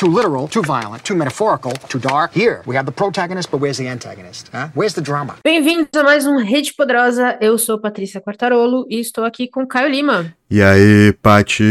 too literal, too violent, too metaphorical, too dark. Here, we have the protagonist, but where's the antagonist? Huh? Where's the drama? Bem-vindos a mais um Rede Poderosa. Eu sou Patrícia Quartarolo e estou aqui com Caio Lima. E aí, Pati?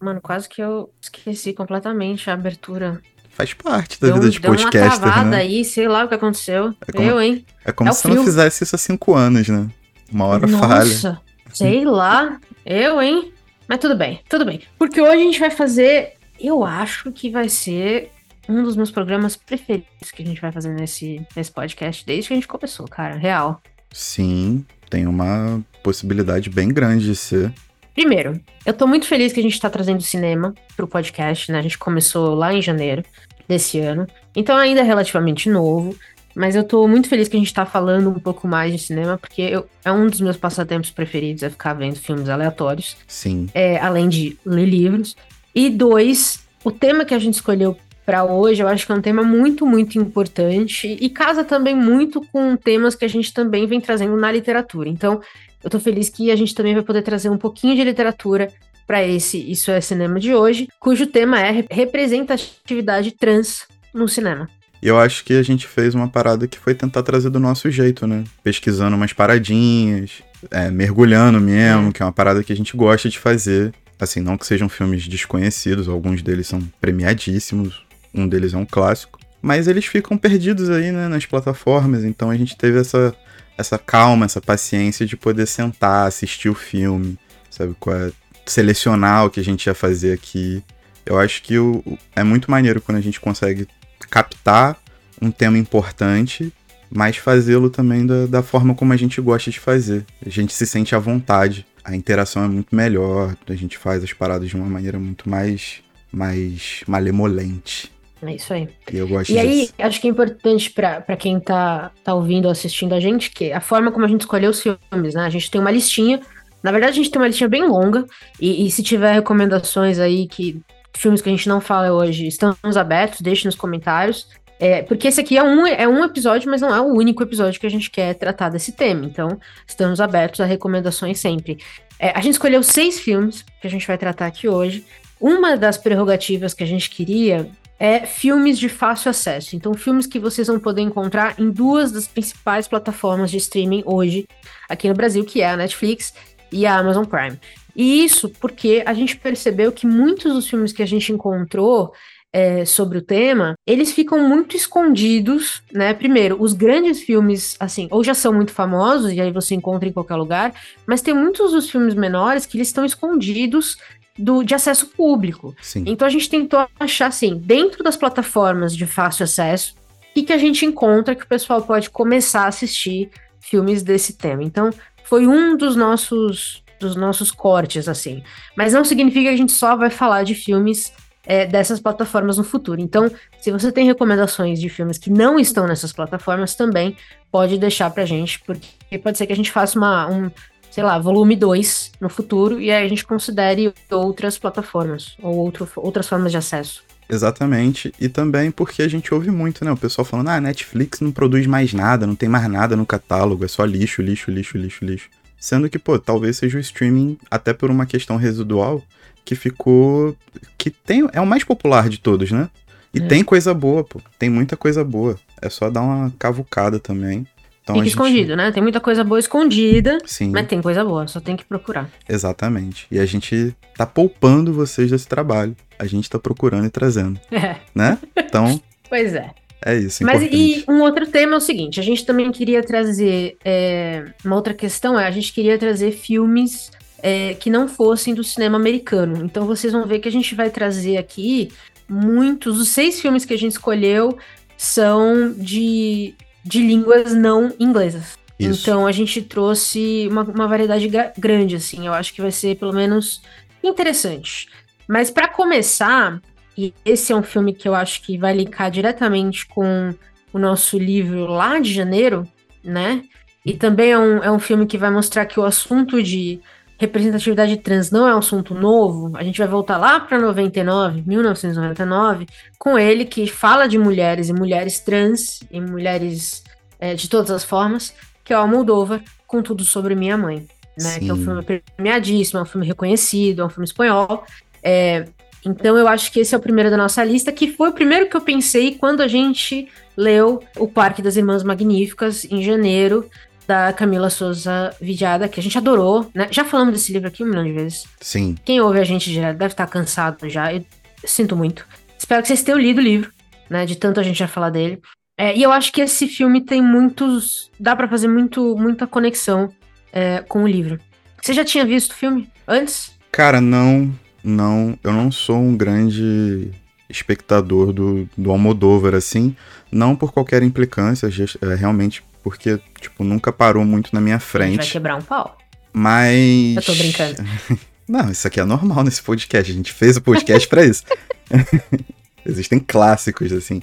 Mano, quase que eu esqueci completamente a abertura. Faz parte da Deu, vida de deu uma podcaster, travada né? aí, sei lá o que aconteceu. É como- Eu, hein? É como É se você não fizesse isso há cinco anos, né? Uma hora falha. Nossa, sei lá. Eu, hein? Mas tudo bem, tudo bem. Porque hoje a gente vai fazer, eu acho que vai ser um dos meus programas preferidos que a gente vai fazer nesse, nesse podcast desde que a gente começou, cara, real. Sim, tem uma possibilidade bem grande de ser. Primeiro, eu tô muito feliz que a gente tá trazendo cinema pro podcast, né? A gente começou lá em janeiro desse ano, então ainda é relativamente novo, mas eu tô muito feliz que a gente tá falando um pouco mais de cinema, porque eu- é um dos meus passatempos preferidos, é ficar vendo filmes aleatórios. Sim. é, além de ler livros. E dois, o tema que a gente escolheu para hoje, eu acho que é um tema muito, muito importante e casa também muito com temas que a gente também vem trazendo na literatura. Então, eu tô feliz que a gente também vai poder trazer um pouquinho de literatura para esse Isso é Cinema de hoje, cujo tema é re- representatividade trans no cinema. E eu acho que a gente fez uma parada que foi tentar trazer do nosso jeito, né? Pesquisando umas paradinhas, é, mergulhando mesmo, É. que é uma parada que a gente gosta de fazer. Assim, não que sejam filmes desconhecidos, alguns deles são premiadíssimos, um deles é um clássico. Mas eles ficam perdidos aí, né, nas plataformas, então a gente teve essa, essa calma, essa paciência de poder sentar, assistir o filme, sabe? É, selecionar o que a gente ia fazer aqui. Eu acho que o- é muito maneiro quando a gente consegue captar um tema importante, mas fazê-lo também da, da forma como a gente gosta de fazer. A gente se sente à vontade, a interação é muito melhor, a gente faz as paradas de uma maneira muito mais, mais malemolente. É isso aí. E eu gosto E aí, disso. acho que é importante pra quem tá, tá ouvindo ou assistindo a gente, que a forma como a gente escolheu os filmes, né? A gente tem uma listinha. Na verdade, a gente tem uma listinha bem longa. E, e se tiver recomendações aí que filmes que a gente não fala hoje, estamos abertos, deixe nos comentários. É, porque esse aqui é um, é um episódio, mas não é o único episódio que a gente quer tratar desse tema. Então, estamos abertos a recomendações sempre. É, a gente escolheu seis filmes que a gente vai tratar aqui hoje. Uma das prerrogativas que a gente queria é filmes de fácil acesso. Então, filmes que vocês vão poder encontrar em duas das principais plataformas de streaming hoje aqui no Brasil, que é a Netflix e a Amazon Prime. E isso porque a gente percebeu que muitos dos filmes que a gente encontrou é, sobre o tema, eles ficam muito escondidos, né? Primeiro, os grandes filmes, assim, ou já são muito famosos, e aí você encontra em qualquer lugar, mas tem muitos dos filmes menores que eles estão escondidos do, de acesso público. Sim. Então a gente tentou achar assim, dentro das plataformas de fácil acesso, o que, que a gente encontra que o pessoal pode começar a assistir filmes desse tema. Então, foi um dos nossos dos nossos cortes, assim. Mas não significa que a gente só vai falar de filmes é, dessas plataformas no futuro. Então, se você tem recomendações de filmes que não estão nessas plataformas também, pode deixar pra gente, porque pode ser que a gente faça uma, um, sei lá, volume 2 no futuro e aí a gente considere outras plataformas ou outro, outras formas de acesso. Exatamente. E também porque a gente ouve muito, né? O pessoal falando, ah, Netflix não produz mais nada, não tem mais nada no catálogo, é só lixo, lixo, lixo, lixo, lixo. Sendo que, pô, talvez seja o streaming, até por uma questão residual, que ficou. que tem é o mais popular de todos, né? E É. tem coisa boa, pô. Tem muita coisa boa. É só dar uma cavucada também. Então, Fica gente- escondido, né? Tem muita coisa boa escondida, Sim, mas tem coisa boa, só tem que procurar. exatamente. E a gente tá poupando vocês desse trabalho. A gente tá procurando e trazendo, É, né? Então, pois é. é isso. Mas importante. e um outro tema é o seguinte: a gente também queria trazer. é, uma outra questão é a gente queria trazer filmes é, que não fossem do cinema americano. Então vocês vão ver que a gente vai trazer aqui muitos. Os seis filmes que a gente escolheu são de, de línguas não inglesas. Isso. Então a gente trouxe uma, uma variedade gra- grande, assim. Eu acho que vai ser pelo menos interessante. Mas para começar, e esse é um filme que eu acho que vai linkar diretamente com o nosso livro lá de janeiro, né? E também é um, é um filme que vai mostrar que o assunto de representatividade trans não é um assunto novo. A gente vai voltar lá para 99, 1999, com ele que fala de mulheres e mulheres trans e mulheres é, de todas as formas, que é o Almodóvar, com tudo sobre minha mãe, né? Que é um Sim. filme premiadíssimo, é um filme reconhecido, é um filme espanhol. É, Então eu acho que esse é o primeiro da nossa lista, que foi o primeiro que eu pensei quando a gente leu O Parque das Irmãs Magníficas em janeiro, da Camila Souza Vidiada, que a gente adorou, né? Já falamos desse livro aqui um milhão de vezes. Sim. Quem ouve a gente direto deve estar cansado já. Eu sinto muito. Espero que vocês tenham lido o livro, né? De tanto a gente já falar dele. É, e eu acho que esse filme tem muitos. dá para fazer muito, muita conexão é, com o livro. Você já tinha visto o filme antes? Cara, não. Não. Eu não sou um grande espectador do, do Almodóvar, assim. Não por qualquer implicância, é, realmente porque, tipo, nunca parou muito na minha frente. vai quebrar um pau. Mas. Eu tô brincando. Não, isso aqui é normal nesse podcast. A gente fez o podcast para isso. Existem clássicos, assim.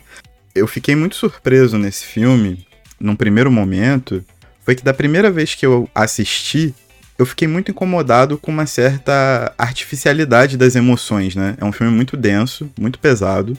Eu fiquei muito surpreso nesse filme, num primeiro momento, foi que da primeira vez que eu assisti, eu fiquei muito incomodado com uma certa artificialidade das emoções, né? É um filme muito denso, muito pesado,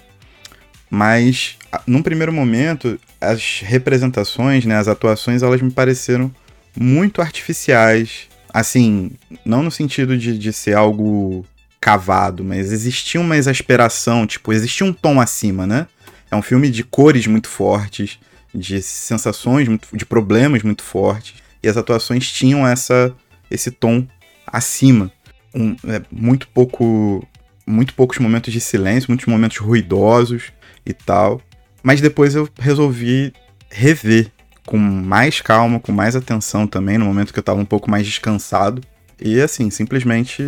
mas num primeiro momento as representações, né, as atuações, elas me pareceram muito artificiais. Assim, não no sentido de, de ser algo cavado, mas existia uma exasperação, tipo, existia um tom acima, né? É um filme de cores muito fortes, de sensações, muito, de problemas muito fortes, e as atuações tinham essa esse tom acima. Um, é, muito pouco muito poucos momentos de silêncio, muitos momentos ruidosos e tal. Mas depois eu resolvi rever com mais calma, com mais atenção também, no momento que eu tava um pouco mais descansado. E assim, simplesmente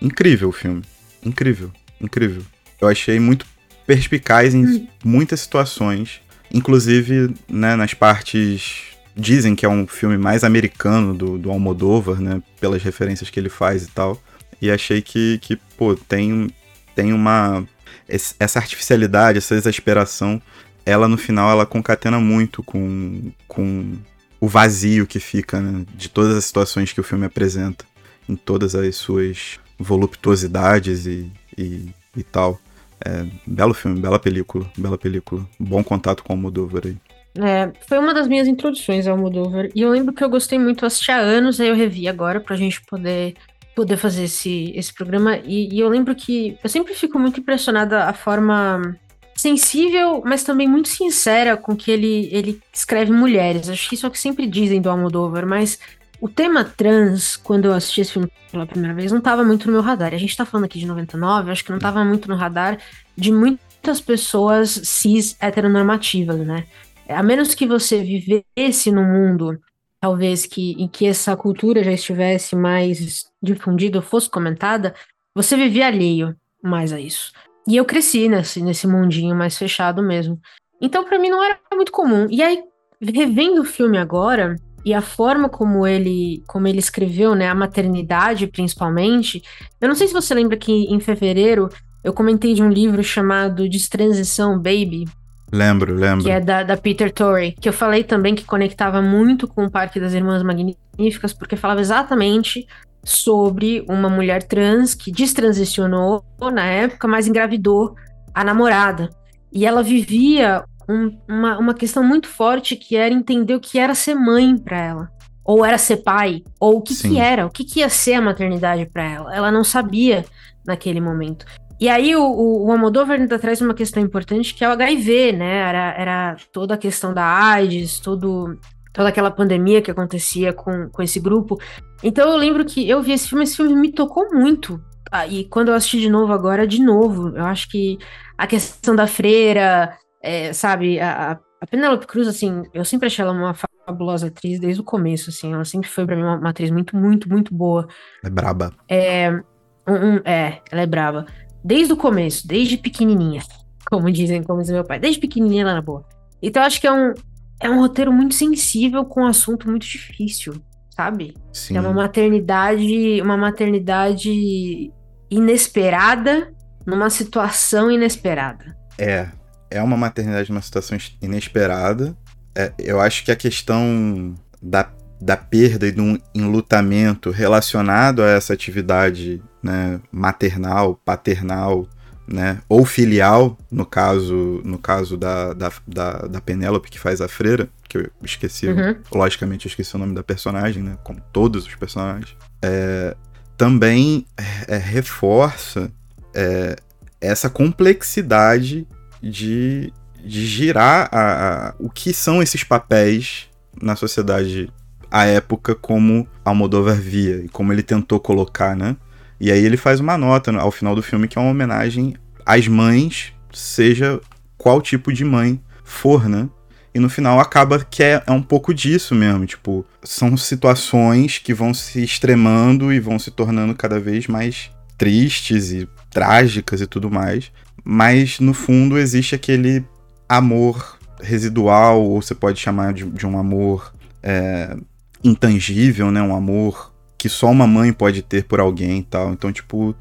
incrível o filme. Incrível, incrível. Eu achei muito perspicaz em hum. muitas situações, inclusive né, nas partes. Dizem que é um filme mais americano do, do Almodóvar, né? Pelas referências que ele faz e tal. E achei que, que pô, tem, tem uma essa artificialidade, essa exasperação, ela no final ela concatena muito com, com o vazio que fica né, de todas as situações que o filme apresenta, em todas as suas voluptuosidades e, e, e tal. É, belo filme, bela película, bela película. Bom contato com o Almodóvar aí. É, foi uma das minhas introduções ao Almodóvar. E eu lembro que eu gostei muito, assisti há anos, aí eu revi agora pra gente poder poder fazer esse, esse programa. E, e, eu lembro que eu sempre fico muito impressionada a forma sensível, mas também muito sincera com que ele, ele escreve mulheres. Acho que isso é o que sempre dizem do Almodóvar, mas o tema trans, quando eu assisti esse filme pela primeira vez, não estava muito no meu radar. A gente está falando aqui de 99, acho que não estava muito no radar de muitas pessoas cis heteronormativas, né? A menos que você vivesse num mundo talvez que em que essa cultura já estivesse mais difundida, fosse comentada, você vivia alheio mais a isso. E eu cresci nesse, nesse mundinho mais fechado mesmo. Então, para mim, não era muito comum. E aí, revendo o filme agora, e a forma como ele, como ele escreveu, né, a maternidade principalmente, eu não sei se você lembra que em fevereiro eu comentei de um livro chamado Destransição Baby, Lembro, lembro. Que é da, da Peter Torrey, que eu falei também que conectava muito com o Parque das Irmãs Magníficas, porque falava exatamente sobre uma mulher trans que destransicionou na época, mas engravidou a namorada. E ela vivia um, uma, uma questão muito forte que era entender o que era ser mãe para ela. Ou era ser pai, ou o que, que era, o que, que ia ser a maternidade para ela. Ela não sabia naquele momento. E aí o, o, o Almodóvar ainda traz uma questão importante que é o HIV, né? Era, era toda a questão da AIDS, todo, toda aquela pandemia que acontecia com, com esse grupo. Então eu lembro que eu vi esse filme, esse filme me tocou muito. Ah, e quando eu assisti de novo agora, de novo, eu acho que a questão da freira, é, sabe, a, a Penélope Cruz, assim, eu sempre achei ela uma fabulosa atriz desde o começo, assim, ela sempre foi para mim uma, uma, atriz muito, muito, muito boa. É braba. É, um, um, é, ela é braba desde o começo, desde pequenininha, como dizem, como diz meu pai, desde pequenininha ela era boa. Então acho que é um, é um roteiro muito sensível com um assunto muito difícil, sabe? Sim. É uma maternidade, uma maternidade inesperada numa situação inesperada. É, é uma maternidade numa situação inesperada. É, eu acho que a questão da, da perda e do enlutamento relacionado a essa atividade né, maternal, paternal, né, ou filial, no caso no caso da, da, da, da Penélope, que faz a freira, que eu esqueci, uhum. logicamente eu esqueci o nome da personagem, né, como todos os personagens, é, também é, reforça é, essa complexidade de, de girar a, a, o que são esses papéis na sociedade à época como Almodóvar via e como ele tentou colocar, né? E aí ele faz uma nota ao final do filme que é uma homenagem às mães, seja qual tipo de mãe for, né? E no final acaba que é, é, um pouco disso mesmo. Tipo, são situações que vão se extremando e vão se tornando cada vez mais tristes e trágicas e tudo mais. Mas no fundo existe aquele amor residual, ou você pode chamar de, de um amor é, intangível, né? Um amor que só uma mãe pode ter por alguém e tal. Então, tipo,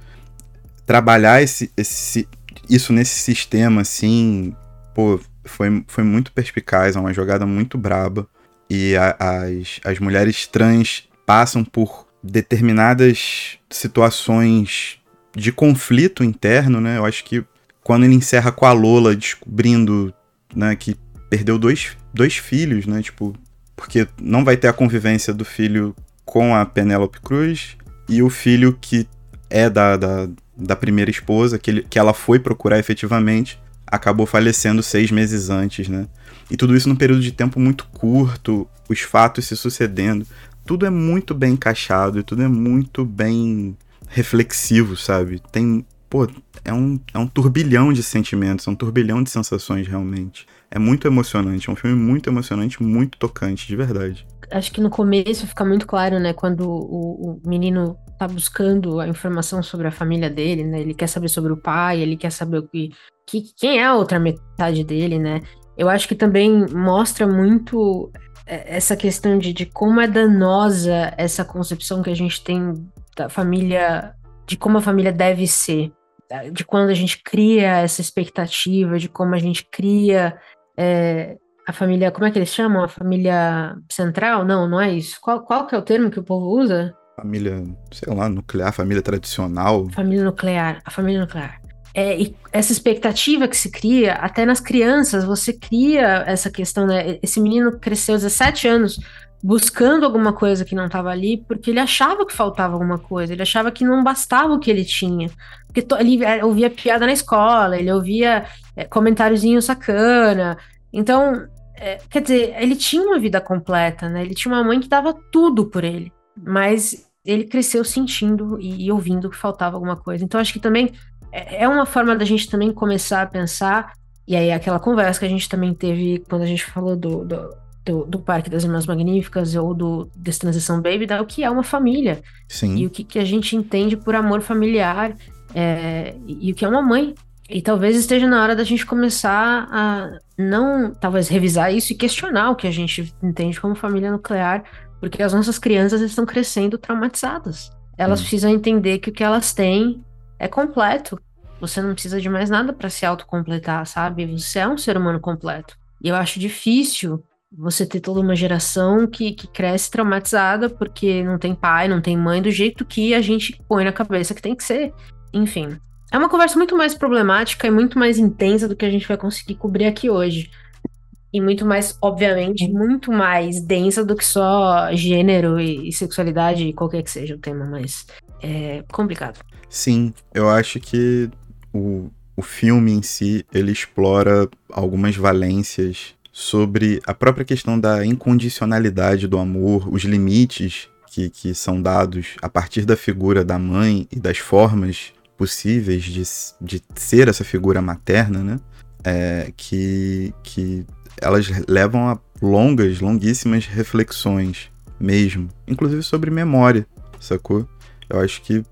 trabalhar esse, esse, isso nesse sistema, assim, pô, foi, foi muito perspicaz, é uma jogada muito braba. E a, as, as mulheres trans passam por determinadas situações de conflito interno, né? Eu acho que quando ele encerra com a Lola descobrindo, né, que perdeu dois, dois filhos, né? Tipo, porque não vai ter a convivência do filho com a Penélope Cruz e o filho que é da, da, da primeira esposa, que, ele, que ela foi procurar efetivamente, acabou falecendo seis meses antes, né? E tudo isso num período de tempo muito curto, os fatos se sucedendo. Tudo é muito bem encaixado e tudo é muito bem reflexivo, sabe? Tem. Pô, é um, é um turbilhão de sentimentos, é um turbilhão de sensações realmente. É muito emocionante, é um filme muito emocionante, muito tocante, de verdade. Acho que no começo fica muito claro, né, quando o, o menino tá buscando a informação sobre a família dele, né? Ele quer saber sobre o pai, ele quer saber o que, que quem é a outra metade dele, né? Eu acho que também mostra muito é, essa questão de, de como é danosa essa concepção que a gente tem da família, de como a família deve ser, de quando a gente cria essa expectativa, de como a gente cria é, a família, como é que eles chamam? A família central? Não, não é isso. Qual, qual que é o termo que o povo usa? família, sei lá, nuclear, família tradicional. Família nuclear, a família nuclear. É, e essa expectativa que se cria, até nas crianças, você cria essa questão, né? Esse menino cresceu 17 anos buscando alguma coisa que não estava ali, porque ele achava que faltava alguma coisa, ele achava que não bastava o que ele tinha. Porque ele é, ouvia piada na escola, ele ouvia é, comentáriozinho sacana. Então, é, quer dizer, ele tinha uma vida completa, né? Ele tinha uma mãe que dava tudo por ele. Mas ele cresceu sentindo e, e ouvindo que faltava alguma coisa. Então acho que também é, é uma forma da gente também começar a pensar, e aí aquela conversa que a gente também teve quando a gente falou do, do, do, do Parque das Irmãs Magníficas ou do Destransição Baby, da o que é uma família. Sim. E o que, que a gente entende por amor familiar é, e, e o que é uma mãe. E talvez esteja na hora da gente começar a não, talvez, revisar isso e questionar o que a gente entende como família nuclear, porque as nossas crianças estão crescendo traumatizadas. Elas hum. precisam entender que o que elas têm é completo. Você não precisa de mais nada para se autocompletar, sabe? Você é um ser humano completo. E eu acho difícil você ter toda uma geração que, que cresce traumatizada porque não tem pai, não tem mãe, do jeito que a gente põe na cabeça que tem que ser. Enfim. É uma conversa muito mais problemática e muito mais intensa do que a gente vai conseguir cobrir aqui hoje e muito mais, obviamente, muito mais densa do que só gênero e, e sexualidade, qualquer que seja o tema, mas é complicado. Sim, eu acho que o, o filme em si, ele explora algumas valências sobre a própria questão da incondicionalidade do amor, os limites que, que são dados a partir da figura da mãe e das formas possíveis de, de ser essa figura materna, né? É, que, que elas levam a longas, longuíssimas reflexões mesmo, inclusive sobre memória, sacou? Eu acho que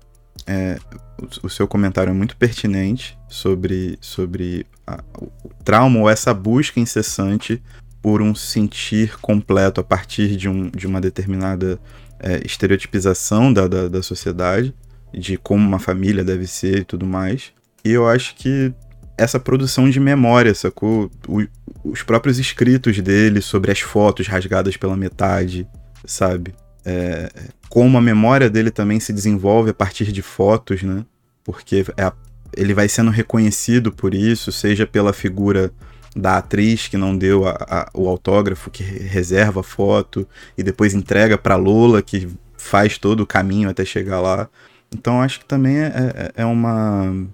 é, o, o, seu comentário é muito pertinente sobre, sobre a, o trauma ou essa busca incessante por um sentir completo a partir de, um, de uma determinada é, estereotipização da, da, da sociedade, de como uma família deve ser e tudo mais. E eu acho que essa produção de memória, sacou? O, os próprios escritos dele sobre as fotos rasgadas pela metade, sabe? É, como a memória dele também se desenvolve a partir de fotos, né? Porque é ele vai sendo reconhecido por isso, seja pela figura da atriz que não deu a, a, o autógrafo, que reserva a foto e depois entrega para Lola, que faz todo o caminho até chegar lá. Então acho que também é, é, é uma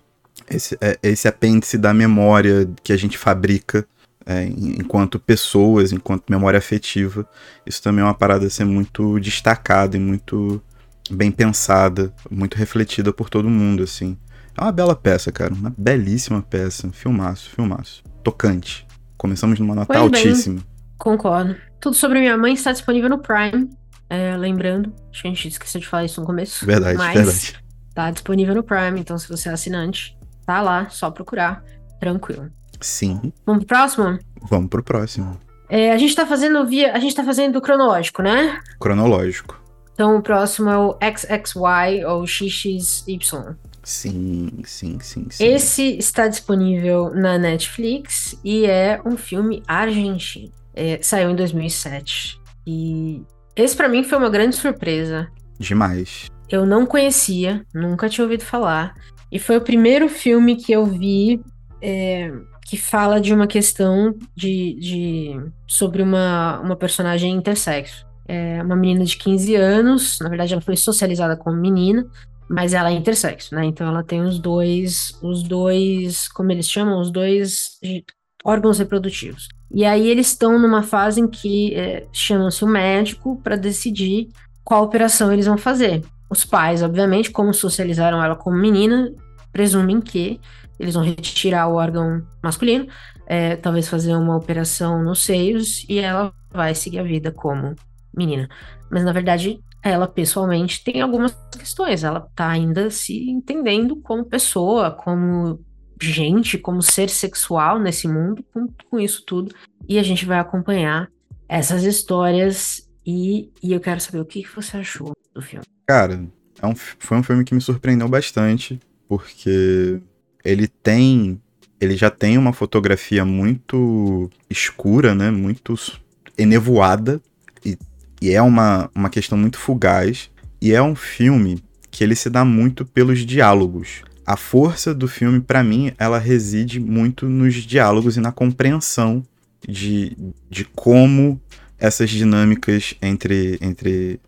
esse, é, esse apêndice da memória que a gente fabrica é, enquanto pessoas, enquanto memória afetiva. Isso também é uma parada a ser muito destacada e muito bem pensada, muito refletida por todo mundo, assim. É uma bela peça, cara. Uma belíssima peça. Filmaço, filmaço. Tocante. Começamos numa nota pois altíssima. Bem, concordo. Tudo sobre minha mãe está disponível no Prime. É, lembrando, acho que a gente esqueceu de falar isso no começo. Verdade, mas verdade. Tá disponível no Prime, então se você é assinante, tá lá, só procurar. Tranquilo. Sim. Vamos pro próximo? Vamos pro próximo. É, a gente tá fazendo via. A gente tá fazendo cronológico, né? Cronológico. Então o próximo é o XXY ou XXY. Sim, sim, sim, sim. Esse está disponível na Netflix e é um filme argentino. É, saiu em 2007. E esse para mim foi uma grande surpresa. Demais. Eu não conhecia, nunca tinha ouvido falar. E foi o primeiro filme que eu vi é, que fala de uma questão de, de sobre uma, uma personagem intersexo. É uma menina de 15 anos, na verdade ela foi socializada como menina, mas ela é intersexo, né? Então ela tem os dois, os dois, como eles chamam, os dois órgãos reprodutivos. E aí eles estão numa fase em que é, chamam-se o médico para decidir qual operação eles vão fazer. Os pais, obviamente, como socializaram ela como menina, presumem que eles vão retirar o órgão masculino, é, talvez fazer uma operação nos seios e ela vai seguir a vida como menina. Mas na verdade, ela pessoalmente tem algumas questões. Ela tá ainda se entendendo como pessoa, como gente, como ser sexual nesse mundo, com, com isso tudo. E a gente vai acompanhar essas histórias e, e eu quero saber o que, você achou do filme. Cara, é um, foi um filme que me surpreendeu bastante, porque ele tem. Ele já tem uma fotografia muito escura, né? Muito enevoada. E, e é uma, uma questão muito fugaz. E é um filme que ele se dá muito pelos diálogos. A força do filme, para mim, ela reside muito nos diálogos e na compreensão de, de como essas dinâmicas entre, entre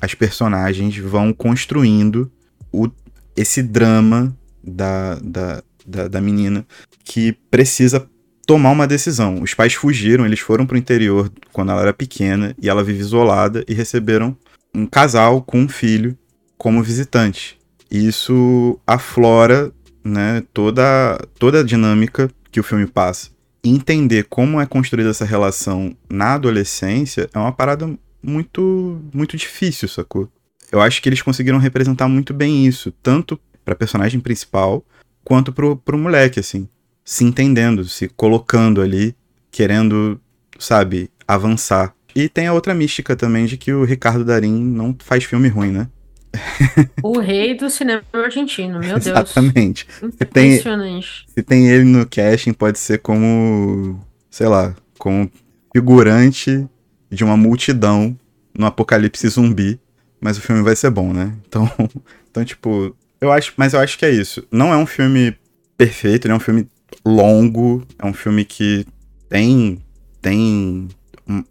as personagens vão construindo o, esse drama da, da, da, da menina que precisa tomar uma decisão. Os pais fugiram, eles foram pro interior quando ela era pequena e ela vive isolada e receberam um casal com um filho como visitante. Isso aflora, né, toda toda a dinâmica que o filme passa. Entender como é construída essa relação na adolescência é uma parada muito muito difícil, sacou? Eu acho que eles conseguiram representar muito bem isso, tanto para personagem principal quanto pro, pro moleque, assim. Se entendendo, se colocando ali, querendo, sabe, avançar. E tem a outra mística também de que o Ricardo Darim não faz filme ruim, né? O rei do cinema argentino, meu Deus. Exatamente. Impressionante. Se tem, se tem ele no casting, pode ser como, sei lá, como figurante de uma multidão no apocalipse zumbi, mas o filme vai ser bom, né? Então, então tipo, eu acho, mas eu acho que é isso. Não é um filme perfeito, ele é um filme longo, é um filme que tem tem um,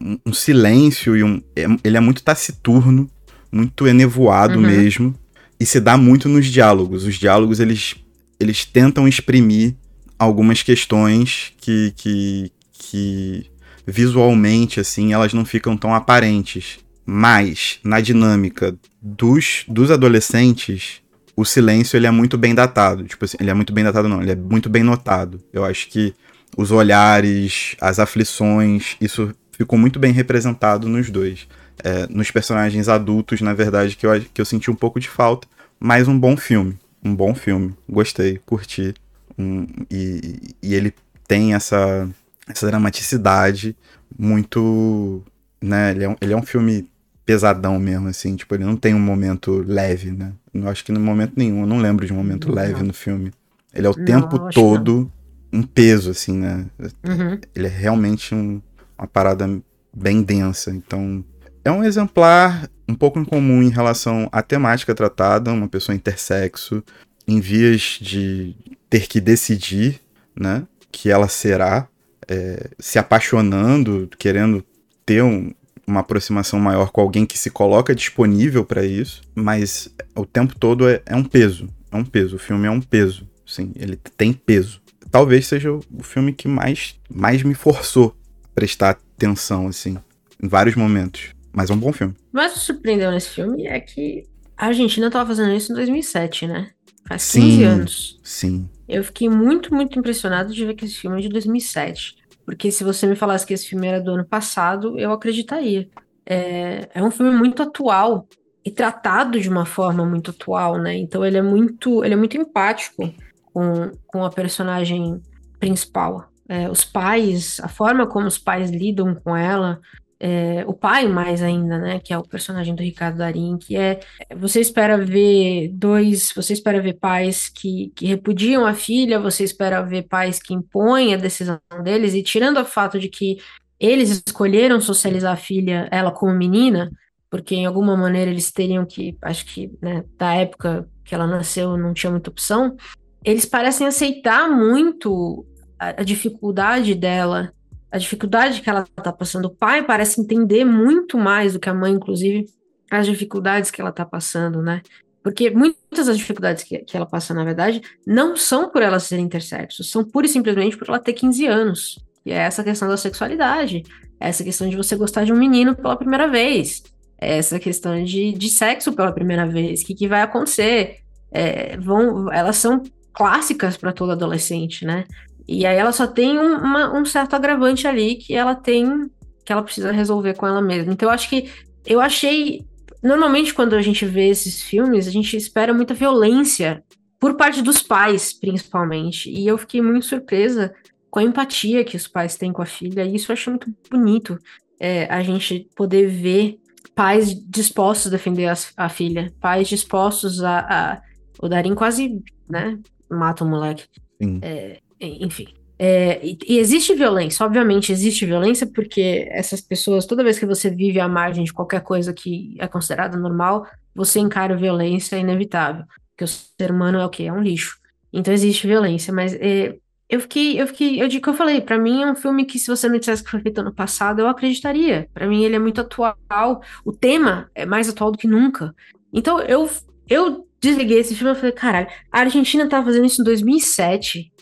um, um silêncio e um é, ele é muito taciturno, muito enevoado uhum. mesmo e se dá muito nos diálogos. Os diálogos eles eles tentam exprimir algumas questões que, que, que visualmente assim elas não ficam tão aparentes mas na dinâmica dos, dos adolescentes, o silêncio ele é muito bem datado. Tipo assim, ele é muito bem datado, não, ele é muito bem notado. Eu acho que os olhares, as aflições, isso ficou muito bem representado nos dois. É, nos personagens adultos, na verdade, que eu, que eu senti um pouco de falta, mas um bom filme. Um bom filme. Gostei, curti. Um, e, e ele tem essa, essa dramaticidade muito. Né, ele, é um, ele é um filme pesadão mesmo, assim. Tipo, ele não tem um momento leve, né? Eu acho que no momento nenhum, eu não lembro de um momento não. leve no filme. Ele é o não, tempo todo um peso, assim, né? Uhum. Ele é realmente um, uma parada bem densa. Então, é um exemplar um pouco incomum em relação à temática tratada, uma pessoa intersexo, em vias de ter que decidir, né? Que ela será, é, se apaixonando, querendo ter um, uma aproximação maior com alguém que se coloca disponível para isso, mas o tempo todo é, é, um peso. É um peso. O filme é um peso. Sim, ele tem peso. Talvez seja o filme que mais, mais me forçou a prestar atenção, assim, em vários momentos. Mas é um bom filme. Mas o que surpreendeu nesse filme é que a Argentina tava fazendo isso em 2007, né? Faz 15 Sim. anos. Sim. Eu fiquei muito, muito impressionado de ver que esse filme é de 2007. Porque se você me falasse que esse filme era do ano passado, eu acreditaria. É, é um filme muito atual e tratado de uma forma muito atual, né? Então ele é muito, ele é muito empático com, com a personagem principal. É, os pais, a forma como os pais lidam com ela, é, o pai mais ainda, né? Que é o personagem do Ricardo Darim, que é você espera ver dois, você espera ver pais que, que repudiam a filha, você espera ver pais que impõem a decisão deles, e tirando o fato de que eles escolheram socializar a filha, ela como menina, porque em alguma maneira eles teriam que, acho que, né, da época que ela nasceu não tinha muita opção, eles parecem aceitar muito a, a dificuldade dela, a dificuldade que ela está passando. O pai parece entender muito mais do que a mãe, inclusive, as dificuldades que ela está passando, né? Porque muitas das dificuldades que, que ela passa, na verdade, não são por ela ser intersexo, são pura e simplesmente por ela ter 15 anos. E é essa questão da sexualidade, é essa questão de você gostar de um menino pela primeira vez, é essa questão de, de sexo pela primeira vez, o que, que vai acontecer. É, vão, elas são clássicas para todo adolescente, né? E aí ela só tem um, uma, um certo agravante ali que ela tem, que ela precisa resolver com ela mesma. Então eu acho que eu achei. Normalmente, quando a gente vê esses filmes, a gente espera muita violência por parte dos pais, principalmente. E eu fiquei muito surpresa com a empatia que os pais têm com a filha, e isso eu acho muito bonito. É, a gente poder ver pais dispostos a defender a, a filha, pais dispostos a, a. O Darim quase, né? Mata o moleque. Sim. É, enfim. É, e, existe violência, obviamente existe violência, porque essas pessoas, toda vez que você vive à margem de qualquer coisa que é considerada normal, você encara violência, é inevitável. Porque o ser humano é o quê? É um lixo. Então existe violência, mas é, eu fiquei, eu fiquei, eu digo que eu falei, para mim é um filme que se você me dissesse que foi feito ano passado, eu acreditaria. Para mim ele é muito atual, o tema é mais atual do que nunca. Então eu, eu desliguei esse filme e falei, caralho, a Argentina tava fazendo isso em 2007.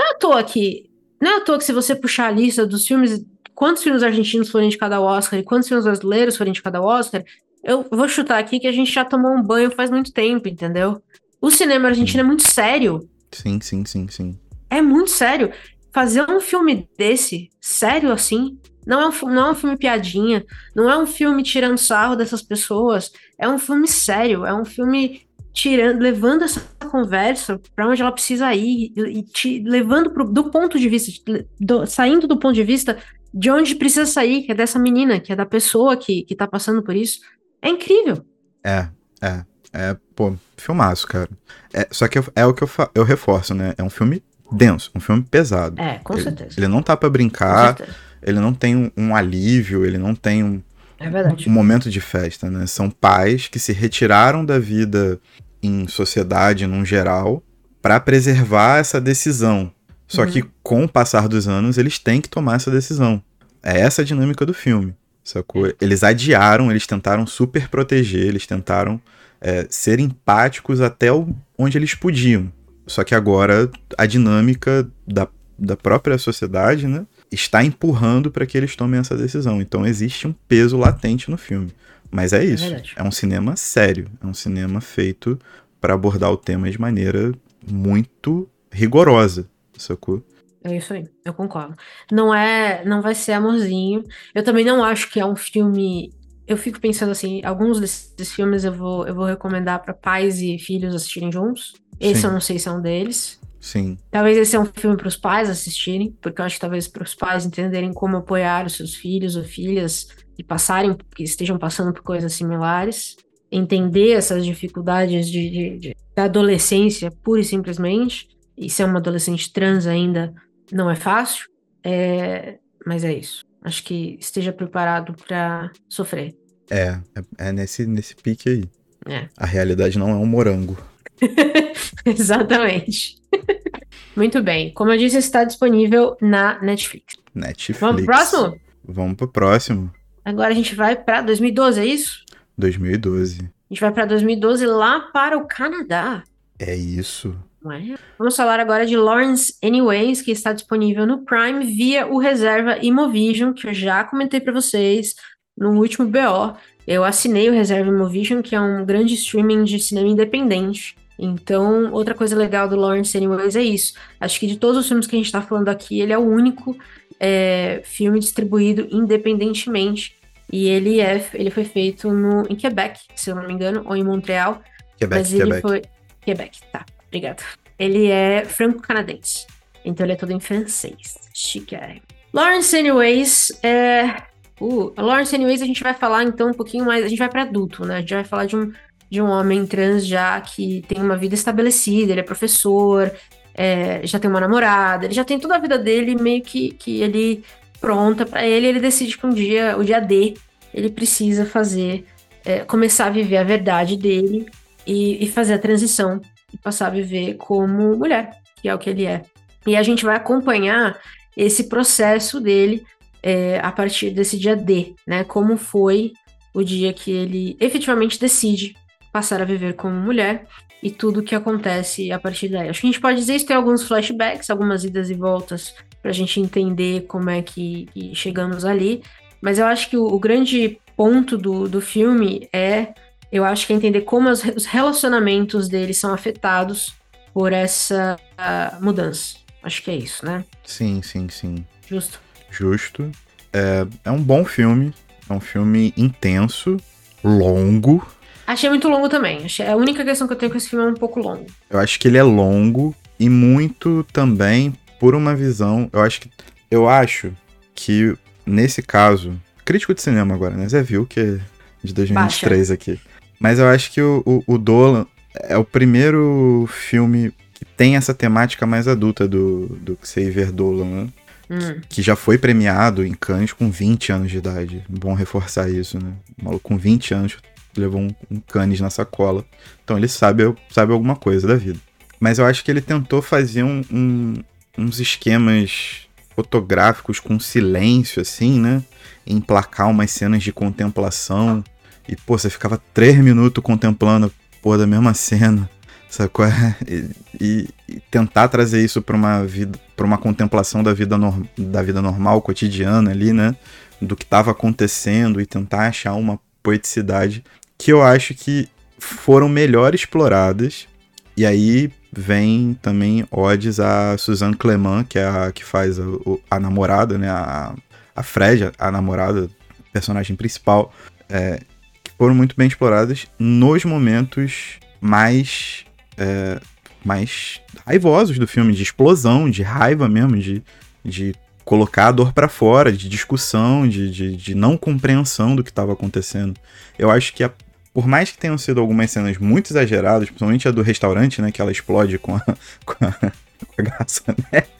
Não é à toa que. Não é à toa que se você puxar a lista dos filmes, quantos filmes argentinos foram indicados ao Oscar e quantos filmes brasileiros foram indicados ao Oscar, eu vou chutar aqui que a gente já tomou um banho faz muito tempo, entendeu? O cinema argentino é muito sério. Sim, sim, sim, sim. É muito sério. Fazer um filme desse, sério assim, não é um, não é um filme piadinha, não é um filme tirando sarro dessas pessoas, é um filme sério, é um filme tirando, levando essa conversa para onde ela precisa ir e te levando pro, do ponto de vista, do, saindo do ponto de vista de onde precisa sair, que é dessa menina, que é da pessoa que, que tá passando por isso. É incrível. É, é. É, pô, filmaço, cara. É, só que é o que eu, eu reforço, né? É um filme denso, um filme pesado. É, com ele, certeza. Ele não tá pra brincar, ele não tem um, um, alívio, ele não tem um, é verdade. um momento de festa, né? São pais que se retiraram da vida em sociedade, num geral, para preservar essa decisão. Só uhum. que com o passar dos anos, eles têm que tomar essa decisão. É essa a dinâmica do filme. Sacou? Eles adiaram, eles tentaram super proteger, eles tentaram é, ser empáticos até onde eles podiam. Só que agora a dinâmica da, da própria sociedade né, está empurrando para que eles tomem essa decisão. Então existe um peso latente no filme. Mas é isso. É, é um cinema sério. É um cinema feito para abordar o tema de maneira muito rigorosa. Sacou? É isso aí, eu concordo. Não é, não vai ser amorzinho. Eu também não acho que é um filme. Eu fico pensando assim, alguns desses filmes eu vou, eu vou recomendar para pais e filhos assistirem juntos. Esse Sim. eu não sei se é um deles. Sim. Talvez esse é um filme para os pais assistirem, porque eu acho que talvez para os pais entenderem como apoiar os seus filhos ou filhas e passarem, que estejam passando por coisas similares, entender essas dificuldades de, de, de, da adolescência, pura e simplesmente, e ser uma adolescente trans ainda não é fácil, é, mas é isso. Acho que esteja preparado para sofrer. É, é, é, nesse, nesse pique aí. É. A realidade não é um morango. Exatamente. Muito bem. Como eu disse, está disponível na Netflix. Netflix. Vamos pro próximo? Vamos pro próximo. Agora a gente vai para 2012, é isso? 2012. A gente vai para 2012 lá para o Canadá. É isso. É? Vamos falar agora de Lawrence Anyways, que está disponível no Prime via o reserva Imovision, que eu já comentei para vocês no último BO. Eu assinei o reserva Imovision, que é um grande streaming de cinema independente. Então, outra coisa legal do Lawrence Anyways é isso. Acho que de todos os filmes que a gente está falando aqui, ele é o único é, filme distribuído independentemente. E ele, é, ele foi feito no, em Quebec, se eu não me engano, ou em Montreal. Quebec, mas ele Quebec. foi. Quebec, tá. Obrigada. Ele é franco-canadense. Então ele é todo em francês. Chique. Lawrence Anyways é. Uh, Lawrence Anyways a gente vai falar então um pouquinho mais. A gente vai para adulto, né? A gente vai falar de um, de um homem trans já que tem uma vida estabelecida, ele é professor, é, já tem uma namorada, ele já tem toda a vida dele meio que, que ele pronta para ele. Ele decide que um dia, o dia D, ele precisa fazer, é, começar a viver a verdade dele e, e fazer a transição e passar a viver como mulher, que é o que ele é. E a gente vai acompanhar esse processo dele é, a partir desse dia D, né? Como foi o dia que ele efetivamente decide passar a viver como mulher e tudo o que acontece a partir daí. Acho que a gente pode dizer isso, tem alguns flashbacks, algumas idas e voltas para a gente entender como é que, que, chegamos ali. Mas eu acho que o, o grande ponto do, do filme é eu acho que é entender como os, relacionamentos deles são afetados por essa mudança. Acho que é isso, né? Sim, sim, sim. Justo. Justo. É, é um bom filme. É um filme intenso, longo. Achei muito longo também. Achei, a única questão que eu tenho com esse filme é um pouco longo. Eu acho que ele é longo e muito também por uma visão. Eu acho que. Eu acho que, nesse caso. Crítico de cinema agora, né? Zé viu que é de 2023 Baixa. aqui. Mas eu acho que o, o, o Dolan é o primeiro filme que tem essa temática mais adulta do, do Xavier Dolan, né? Hum. Que já foi premiado em Cannes com 20 anos de idade. Bom reforçar isso, né? O maluco com 20 anos levou um, um Cannes na sacola. Então ele sabe, sabe alguma coisa da vida. Mas eu acho que ele tentou fazer um, um, uns esquemas fotográficos com silêncio, assim, né? Emplacar umas cenas de contemplação e, pô, você ficava três minutos contemplando, pô, da mesma cena. É? E, e, e tentar trazer isso para uma vida, para uma contemplação da vida, da vida normal, cotidiana ali, né? Do que estava acontecendo e tentar achar uma poeticidade que eu acho que foram melhor exploradas. E aí vem também odes a Suzanne Clement, que é a que faz a, a namorada, né? A, a Fred, a namorada, personagem principal. É, foram muito bem exploradas nos momentos mais é, mais raivosos do filme, de explosão, de raiva mesmo, de, de colocar a dor para fora, de discussão, de, de, de não compreensão do que estava acontecendo. Eu acho que a, por mais que tenham sido algumas cenas muito exageradas, principalmente a do restaurante, né, que ela explode com a, com a, com a garçonete,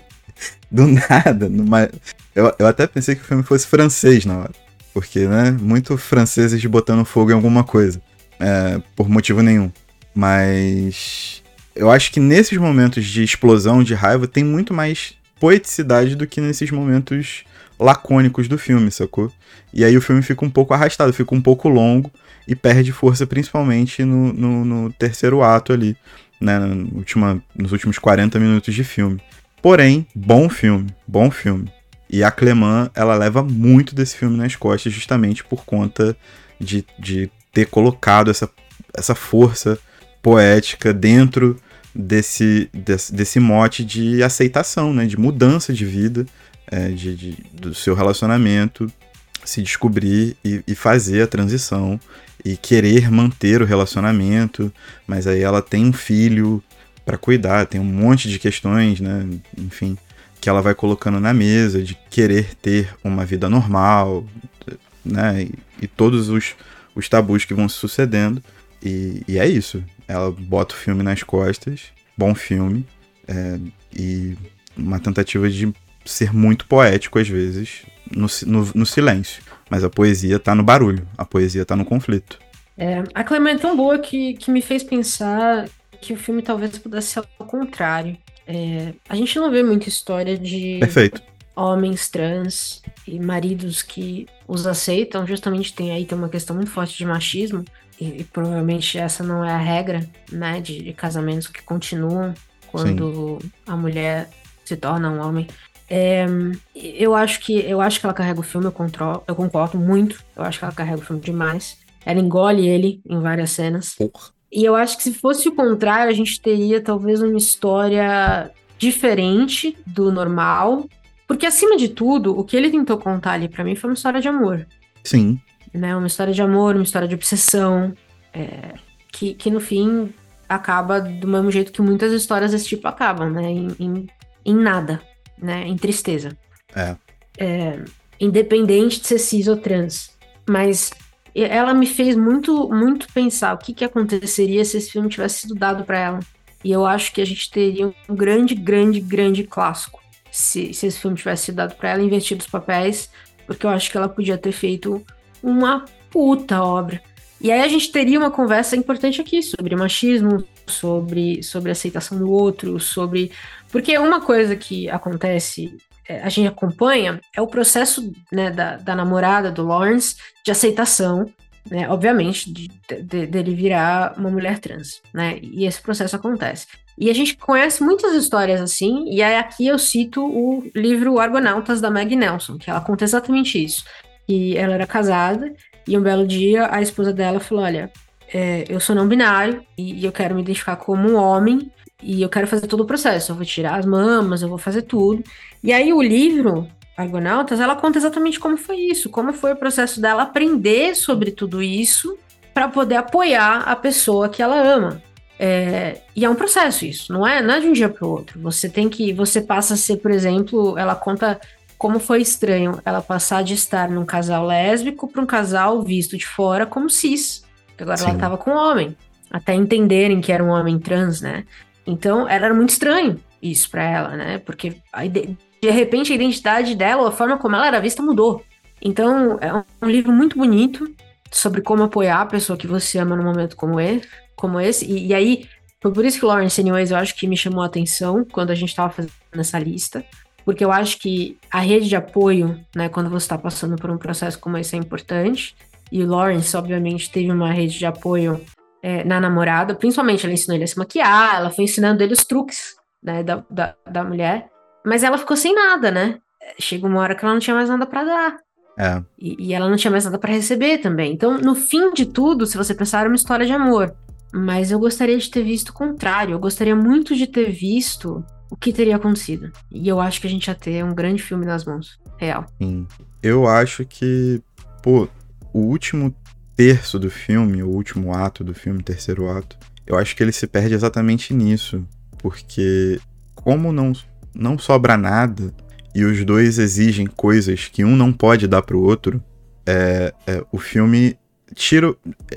do nada, numa... eu, eu até pensei que o filme fosse francês na hora porque, né, muito franceses botando fogo em alguma coisa, é, por motivo nenhum. Mas eu acho que nesses momentos de explosão, de raiva, tem muito mais poeticidade do que nesses momentos lacônicos do filme, sacou? E aí o filme fica um pouco arrastado, fica um pouco longo e perde força principalmente no, no, no terceiro ato ali, né, última, nos últimos 40 minutos de filme. Porém, bom filme, bom filme. E a Clemã, ela leva muito desse filme nas costas, justamente por conta de, de ter colocado essa, essa força poética dentro desse, desse, desse mote de aceitação, né? De mudança de vida, é, de, de, do seu relacionamento, se descobrir e, e fazer a transição e querer manter o relacionamento, mas aí ela tem um filho para cuidar, tem um monte de questões, né? Enfim, que ela vai colocando na mesa, de querer ter uma vida normal, né? E, e todos os, os tabus que vão se sucedendo. E, e, é isso. Ela bota o filme nas costas, bom filme, é, e uma tentativa de ser muito poético às vezes, no, no, no, silêncio. Mas a poesia tá no barulho, a poesia tá no conflito. É, a Clemente é tão boa que, que me fez pensar que o filme talvez pudesse ser ao contrário. É, a gente não vê muita história de Perfeito. homens trans e maridos que os aceitam, justamente tem aí tem uma questão muito forte de machismo, e, e provavelmente essa não é a regra, né, de, de casamentos que continuam quando Sim. a mulher se torna um homem. É, eu acho que eu acho que ela carrega o filme, eu, controlo, eu concordo muito. Eu acho que ela carrega o filme demais. Ela engole ele em várias cenas. Porra. E eu acho que se fosse o contrário, a gente teria talvez uma história diferente do normal. Porque, acima de tudo, o que ele tentou contar ali para mim foi uma história de amor. Sim. Né? Uma história de amor, uma história de obsessão. É, que, que no fim acaba do mesmo jeito que muitas histórias desse tipo acabam, né? Em, em, em nada, né? Em tristeza. É. é. Independente de ser cis ou trans. Mas ela me fez muito, muito pensar o que, que aconteceria se esse filme tivesse sido dado para ela. E eu acho que a gente teria um grande, grande, grande clássico se, se esse filme tivesse sido dado para ela, invertido os papéis, porque eu acho que ela podia ter feito uma puta obra. E aí a gente teria uma conversa importante aqui sobre machismo, sobre, sobre aceitação do outro, sobre. Porque uma coisa que acontece, é, a gente acompanha, é o processo né, da, da namorada do Lawrence de aceitação, né, obviamente, de, de, dele virar uma mulher trans, né? E esse processo acontece. E a gente conhece muitas histórias assim, e aí aqui eu cito o livro Argonautas da Meg Nelson, que ela conta exatamente isso. E ela era casada e um belo dia a esposa dela falou: Olha, é, eu sou não binário e eu quero me identificar como um homem e eu quero fazer todo o processo. Eu vou tirar as mamas, eu vou fazer tudo. E aí o livro Argonautas, ela conta exatamente como foi isso, como foi o processo dela aprender sobre tudo isso para poder apoiar a pessoa que ela ama. É, e é um processo isso, não é, não é de um dia para o outro. Você tem que, você passa a ser, por exemplo, ela conta como foi estranho ela passar de estar num casal lésbico para um casal visto de fora como cis. Agora Sim. ela estava com um homem, até entenderem que era um homem trans, né? Então era muito estranho isso para ela, né? Porque de repente a identidade dela, a forma como ela era vista mudou. Então é um livro muito bonito sobre como apoiar a pessoa que você ama num momento como esse, como esse. E, e aí foi por isso que Lawrence Anyways eu acho que me chamou a atenção quando a gente estava fazendo essa lista, porque eu acho que a rede de apoio, né, quando você está passando por um processo como esse é importante, e o Lawrence, obviamente, teve uma rede de apoio é, na namorada, principalmente ela ensinou ele a se maquiar, ela foi ensinando ele os truques, né, da, da, da mulher, mas ela ficou sem nada, né? Chega uma hora que ela não tinha mais nada para dar. É. E, e, ela não tinha mais nada para receber também. Então, no fim de tudo, se você pensar, era uma história de amor. Mas eu gostaria de ter visto o contrário. Eu gostaria muito de ter visto o que teria acontecido. E eu acho que a gente ia ter um grande filme nas mãos. Real. Sim. Eu acho que, pô, o último terço do filme, o último ato do filme, terceiro ato, eu acho que ele se perde exatamente nisso. Porque, como não, não sobra nada e os dois exigem coisas que um não pode dar pro outro, é, é, o filme tira.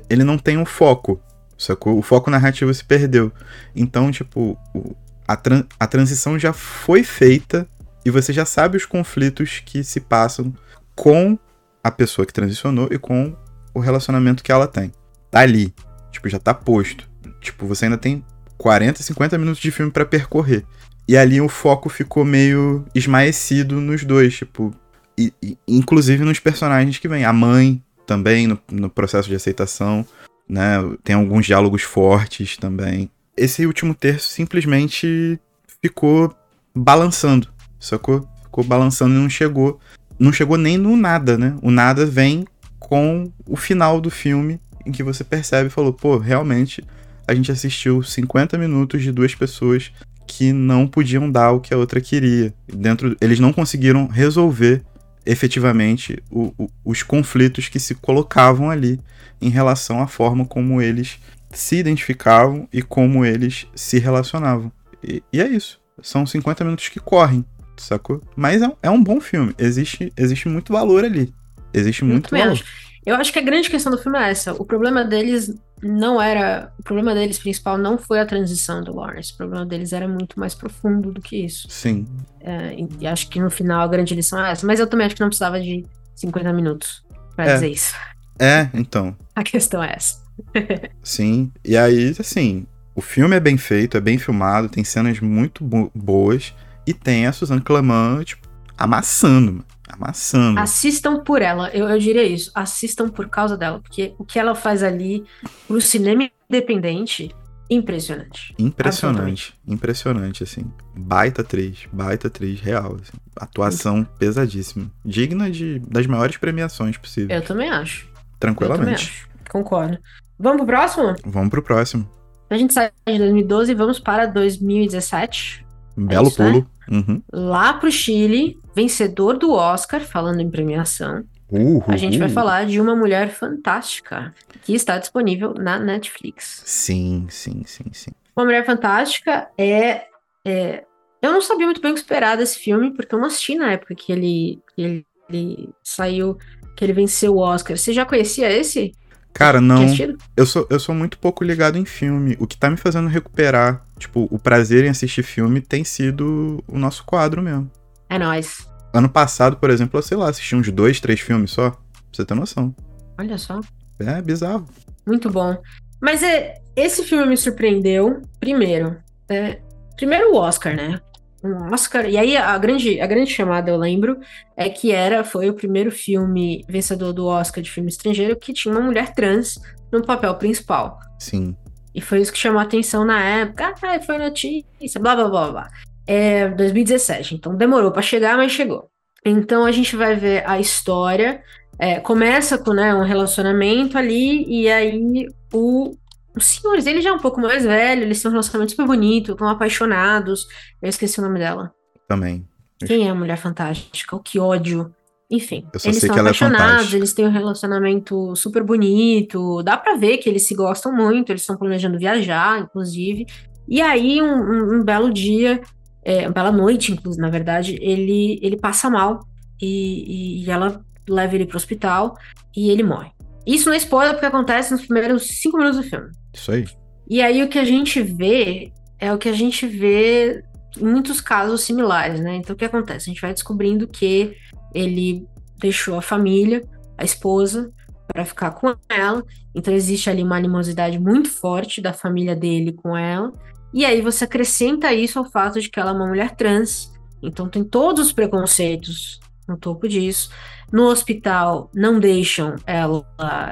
Ele não tem um foco, sacou? O foco narrativo se perdeu. Então, tipo, o, a, tran a transição já foi feita e você já sabe os conflitos que se passam com a pessoa que transicionou e com o relacionamento que ela tem. Tá ali. Tipo, já tá posto. Tipo, você ainda tem 40, 50 minutos de filme para percorrer. E ali o foco ficou meio esmaecido nos dois, tipo, e, e, inclusive nos personagens que vêm. A mãe também, no, no processo de aceitação, né? Tem alguns diálogos fortes também esse último terço simplesmente ficou balançando, sacou? Ficou balançando e não chegou. Não chegou nem no nada, né? O nada vem com o final do filme, em que você percebe e falou, pô, realmente a gente assistiu 50 minutos de duas pessoas que não podiam dar o que a outra queria. Dentro, eles não conseguiram resolver efetivamente o, o, os conflitos que se colocavam ali em relação à forma como eles se identificavam e como eles se relacionavam. E, e é isso. São 50 minutos que correm, sacou? Mas é, é, um bom filme. Existe, existe muito valor ali. Existe muito, muito valor. Eu acho que a grande questão do filme é essa. O problema deles não era. O problema deles principal não foi a transição do Lawrence. O problema deles era muito mais profundo do que isso. Sim. É, e acho que no final a grande lição é essa. Mas eu também acho que não precisava de 50 minutos pra é. dizer isso. É, então. A questão é essa. Sim, e aí, assim, o filme é bem feito, é bem filmado, tem cenas muito bo boas, e tem a Suzanne Clamant, tipo, amassando, Amassando. Assistam por ela, eu, eu diria isso. Assistam por causa dela, porque o que ela faz ali pro cinema independente, impressionante. Impressionante, impressionante, assim. Baita atriz, baita atriz real. Assim. Atuação pesadíssima. Digna de, das maiores premiações possíveis. Eu também acho. Eu também Tranquilamente. acho. Concordo. Vamos pro próximo? Vamos pro próximo. A gente sai de 2012 e vamos para 2017. Um belo isso, né? pulo. Uhum. Lá pro Chile, vencedor do Oscar, falando em premiação. Uhul. A gente vai falar de uma mulher fantástica que está disponível na Netflix. Sim, sim, sim, sim. Uma Mulher Fantástica é, é- Eu não sabia muito bem o que esperar desse filme, porque eu não assisti na época que ele, que ele, ele saiu, que ele venceu o Oscar. Você já conhecia esse? Cara, não. assistido? Eu sou, eu sou muito pouco ligado em filme. O que tá me fazendo recuperar, tipo, o prazer em assistir filme tem sido o nosso quadro mesmo. É nóis. Ano passado, por exemplo, eu sei lá, assisti uns dois, três filmes só. Pra você ter noção. Olha só. É bizarro. Muito bom. Mas é, esse filme me surpreendeu, primeiro. é, primeiro o Oscar, né? Um Oscar. E aí a grande, a grande chamada, eu lembro, é que era, foi o primeiro filme vencedor do Oscar de filme estrangeiro que tinha uma mulher trans no papel principal. Sim. E foi isso que chamou a atenção na época. Ah, foi notícia, blá blá blá blá. É 2017, então demorou pra chegar, mas chegou. Então a gente vai ver a história. é, começa com né, um relacionamento ali, e aí o, os senhores, ele já é um pouco mais velho, eles têm um relacionamento super bonito, estão apaixonados. Eu esqueci o nome dela. Também. Quem é a mulher fantástica? O que ódio. Enfim, Eu só eles sei são que ela é apaixonados, fantástica. eles têm um relacionamento super bonito, dá pra ver que eles se gostam muito, eles estão planejando viajar, inclusive. E aí, um, um- um belo dia, é, uma bela noite, inclusive, na verdade, ele, ele passa mal e, e ela leva ele pro hospital e ele morre. Isso não é spoiler porque acontece nos primeiros cinco minutos do filme. Isso aí. E aí o que a gente vê é o que a gente vê em muitos casos similares, né? Então o que acontece? A gente vai descobrindo que ele deixou a família, a esposa, para ficar com ela. Então existe ali uma animosidade muito forte da família dele com ela. E aí você acrescenta isso ao fato de que ela é uma mulher trans. Então tem todos os preconceitos no topo disso. No hospital não deixam ela,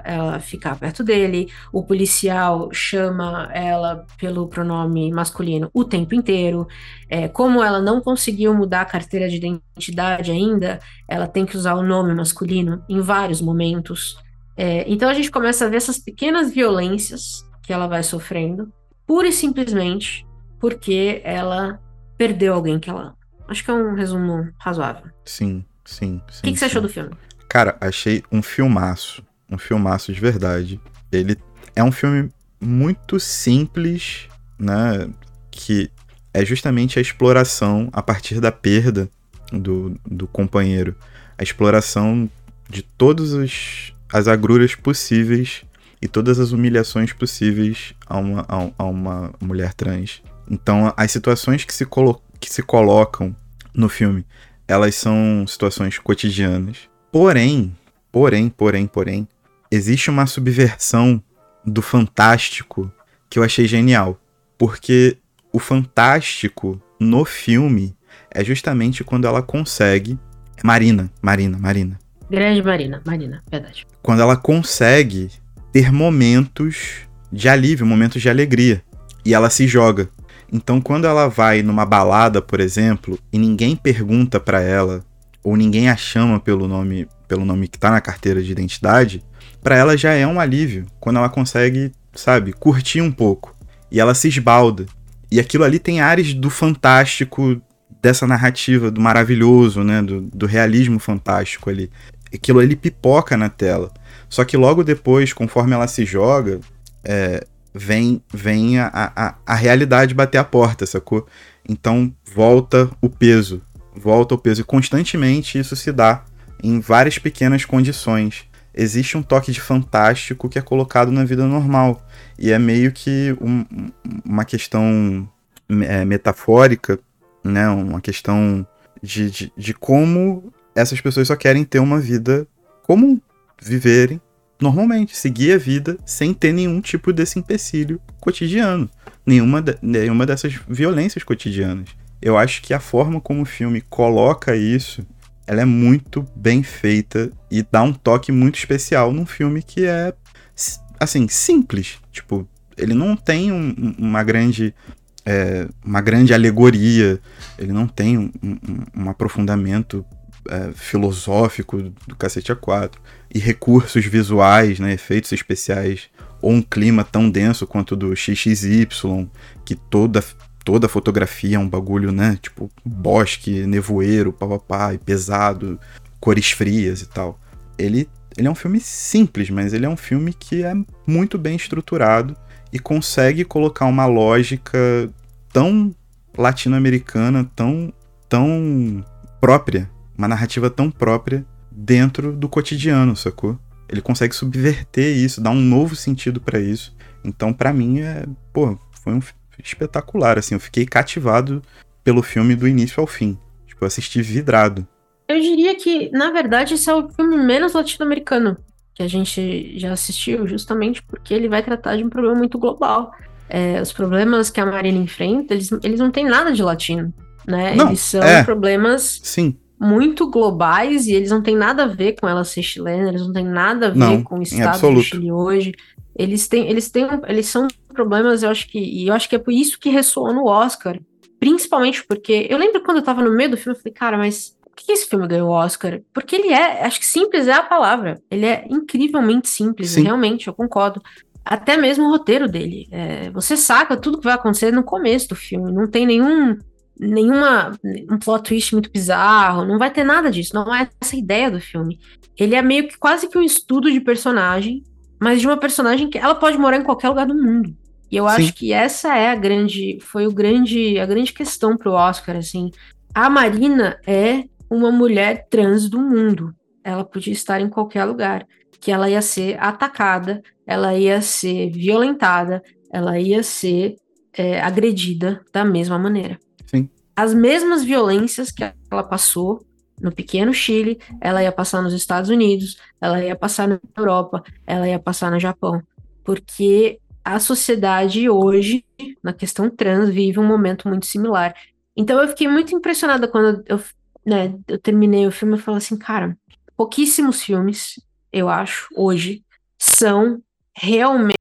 ela ficar perto dele. O policial chama ela pelo pronome masculino o tempo inteiro. É, como ela não conseguiu mudar a carteira de identidade ainda, ela tem que usar o nome masculino em vários momentos. É, então a gente começa a ver essas pequenas violências que ela vai sofrendo, pura e simplesmente porque ela perdeu alguém que ela. Acho que é um resumo razoável. Sim, sim, sim. O que, que você achou do filme? Cara, achei um filmaço. Um filmaço de verdade. Ele é um filme muito simples, né? Que é justamente a exploração a partir da perda do, do companheiro. A exploração de todas os- as agruras possíveis e todas as humilhações possíveis a uma, a, a uma mulher trans. Então, as situações que se, colo que se colocam no filme, elas são situações cotidianas. Porém, porém, porém, porém, existe uma subversão do fantástico que eu achei genial. Porque o fantástico no filme é justamente quando ela consegue. Marina, Marina, Marina. Grande Marina, Marina, verdade. Quando ela consegue ter momentos de alívio, momentos de alegria. E ela se joga. Então, quando ela vai numa balada, por exemplo, e ninguém pergunta pra ela, ou ninguém a chama pelo nome, pelo nome que tá na carteira de identidade, pra ela já é um alívio. Quando ela consegue, sabe, curtir um pouco. E ela se esbalda. E aquilo ali tem ares do fantástico, dessa narrativa, do maravilhoso, né? Do, do realismo fantástico ali. Aquilo ali pipoca na tela. Só que logo depois, conforme ela se joga, é, vem, vem a, a, a realidade bater a porta, sacou? Então volta o peso. Volta o peso. E constantemente isso se dá em várias pequenas condições. Existe um toque de fantástico que é colocado na vida normal. E é meio que um- uma questão é, metafórica, né? Uma questão de, de, de como essas pessoas só querem ter uma vida comum, viverem normalmente, seguir a vida sem ter nenhum tipo desse empecilho cotidiano, nenhuma, de- nenhuma dessas violências cotidianas. Eu acho que a forma como o filme coloca isso ela é muito bem feita e dá um toque muito especial num filme que é, assim, simples. Tipo, ele não tem um, uma grande. É, uma grande alegoria, ele não tem um, um, um aprofundamento é, filosófico do cacete A4 e recursos visuais, né, efeitos especiais ou um clima tão denso quanto do XXY, que toda toda a fotografia é um bagulho, né? Tipo, bosque, nevoeiro, papapá, e pesado, cores frias e tal. Ele, ele é um filme simples, mas ele é um filme que é muito bem estruturado e consegue colocar uma lógica tão latino-americana, tão, tão própria, uma narrativa tão própria dentro do cotidiano, sacou? Ele consegue subverter isso, dar um novo sentido para isso. Então, para mim, é, pô, foi um espetacular, assim. Eu fiquei cativado pelo filme do início ao fim. Tipo, eu assisti vidrado. Eu diria que, na verdade, esse é o filme menos latino-americano que a gente já assistiu, justamente porque ele vai tratar de um problema muito global. É, os problemas que a Marina enfrenta, eles, eles não têm nada de latino, né? Não, eles são é. problemas Sim. Muito globais e eles não têm nada a ver com ela ser chilena, eles não têm nada a ver Não, com o estado do. Chile hoje. Eles têm, eles têm, eles são problemas, eu acho que, e eu acho que é por isso que ressoou no Oscar, principalmente porque eu lembro quando eu tava no meio do filme, eu falei, cara, mas por que esse filme ganhou o Oscar? Porque ele é, acho que simples é a palavra. Ele é incrivelmente simples, Sim. realmente, eu concordo. Até mesmo o roteiro dele. É, você saca tudo que vai acontecer no começo do filme. Não tem nenhum nenhuma um plot twist muito bizarro, não vai ter nada disso, não é essa a ideia do filme. Ele é meio que quase que um estudo de personagem, mas de uma personagem que ela pode morar em qualquer lugar do mundo. E eu Sim. acho que essa é a grande, foi o grande, a grande questão pro Oscar, assim. A Marina é uma mulher trans do mundo. Ela podia estar em qualquer lugar, que ela ia ser atacada, ela ia ser violentada, ela ia ser é, agredida da mesma maneira. As mesmas violências que ela passou no pequeno Chile, ela ia passar nos Estados Unidos, ela ia passar na Europa, ela ia passar no Japão. Porque a sociedade hoje, na questão trans, vive um momento muito similar. Então eu fiquei muito impressionada quando eu, né, eu terminei o filme e falei assim, cara, pouquíssimos filmes, eu acho, hoje, são realmente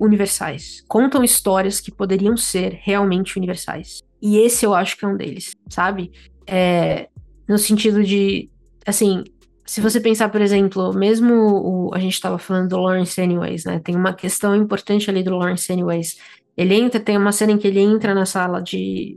universais. Contam histórias que poderiam ser realmente universais. E esse eu acho que é um deles, sabe? É, no sentido de, assim, se você pensar, por exemplo, mesmo o, a gente estava falando do Lawrence Anyways, né? Tem uma questão importante ali do Lawrence Anyways. Ele entra, tem uma cena em que ele entra na sala de.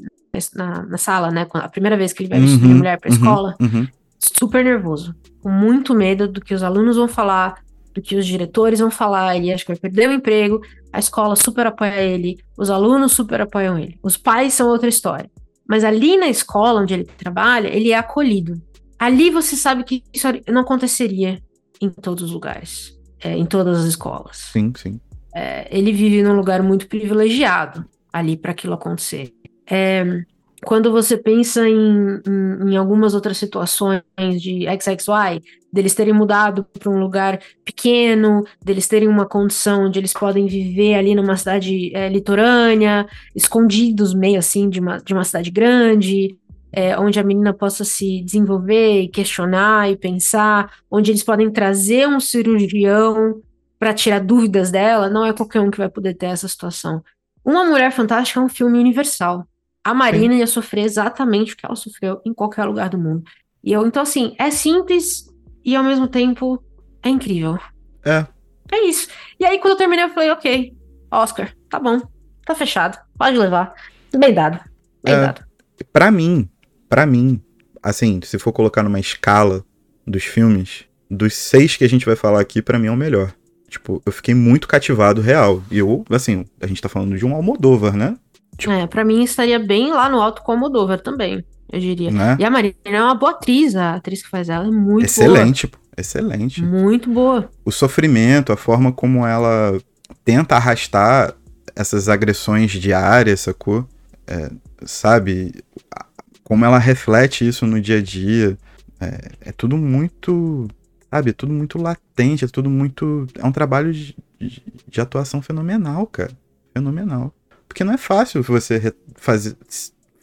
Na, na sala, né? A primeira vez que ele vai vestir Uhum, mulher pra uhum, escola, uhum. super nervoso, com muito medo do que os alunos vão falar, do que os diretores vão falar, ele acha que vai perder o emprego, a escola super apoia ele, os alunos super apoiam ele, os pais são outra história. Mas ali na escola onde ele trabalha, ele é acolhido. Ali você sabe que isso não aconteceria em todos os lugares, é, em todas as escolas. Sim, sim. É, ele vive num lugar muito privilegiado ali para aquilo acontecer. É, quando você pensa em, em, em, algumas outras situações de XXY, deles terem mudado para um lugar pequeno, deles terem uma condição onde eles podem viver ali numa cidade é, litorânea, escondidos meio assim de uma, de uma cidade grande, é, onde a menina possa se desenvolver e questionar e pensar, onde eles podem trazer um cirurgião para tirar dúvidas dela, não é qualquer um que vai poder ter essa situação. Uma Mulher Fantástica é um filme universal. A Marina Sim. ia sofrer exatamente o que ela sofreu em qualquer lugar do mundo. E eu, então, assim, é simples e ao mesmo tempo é incrível. É. É isso. E aí, quando eu terminei, eu falei, ok, Oscar, tá bom, tá fechado, pode levar. Bem dado. Bem É. dado. Pra mim, pra mim, assim, se for colocar numa escala dos filmes, dos seis que a gente vai falar aqui, pra mim é o melhor. Tipo, eu fiquei muito cativado real. E eu, assim, a gente tá falando de um Almodóvar, né? Tipo- É, pra mim estaria bem lá no alto com a Moldova também, eu diria. Né? E a Marina é uma boa atriz, a atriz que faz ela é muito Excelente, pô. Excelente. boa. Muito boa. o sofrimento, a forma como ela tenta arrastar essas agressões diárias, sacou? É, sabe? Como ela reflete isso no dia a dia. É, é tudo muito. Sabe? É tudo muito latente, é tudo muito. É um trabalho de, de- de atuação fenomenal, cara. Fenomenal. Porque não é fácil você fazer,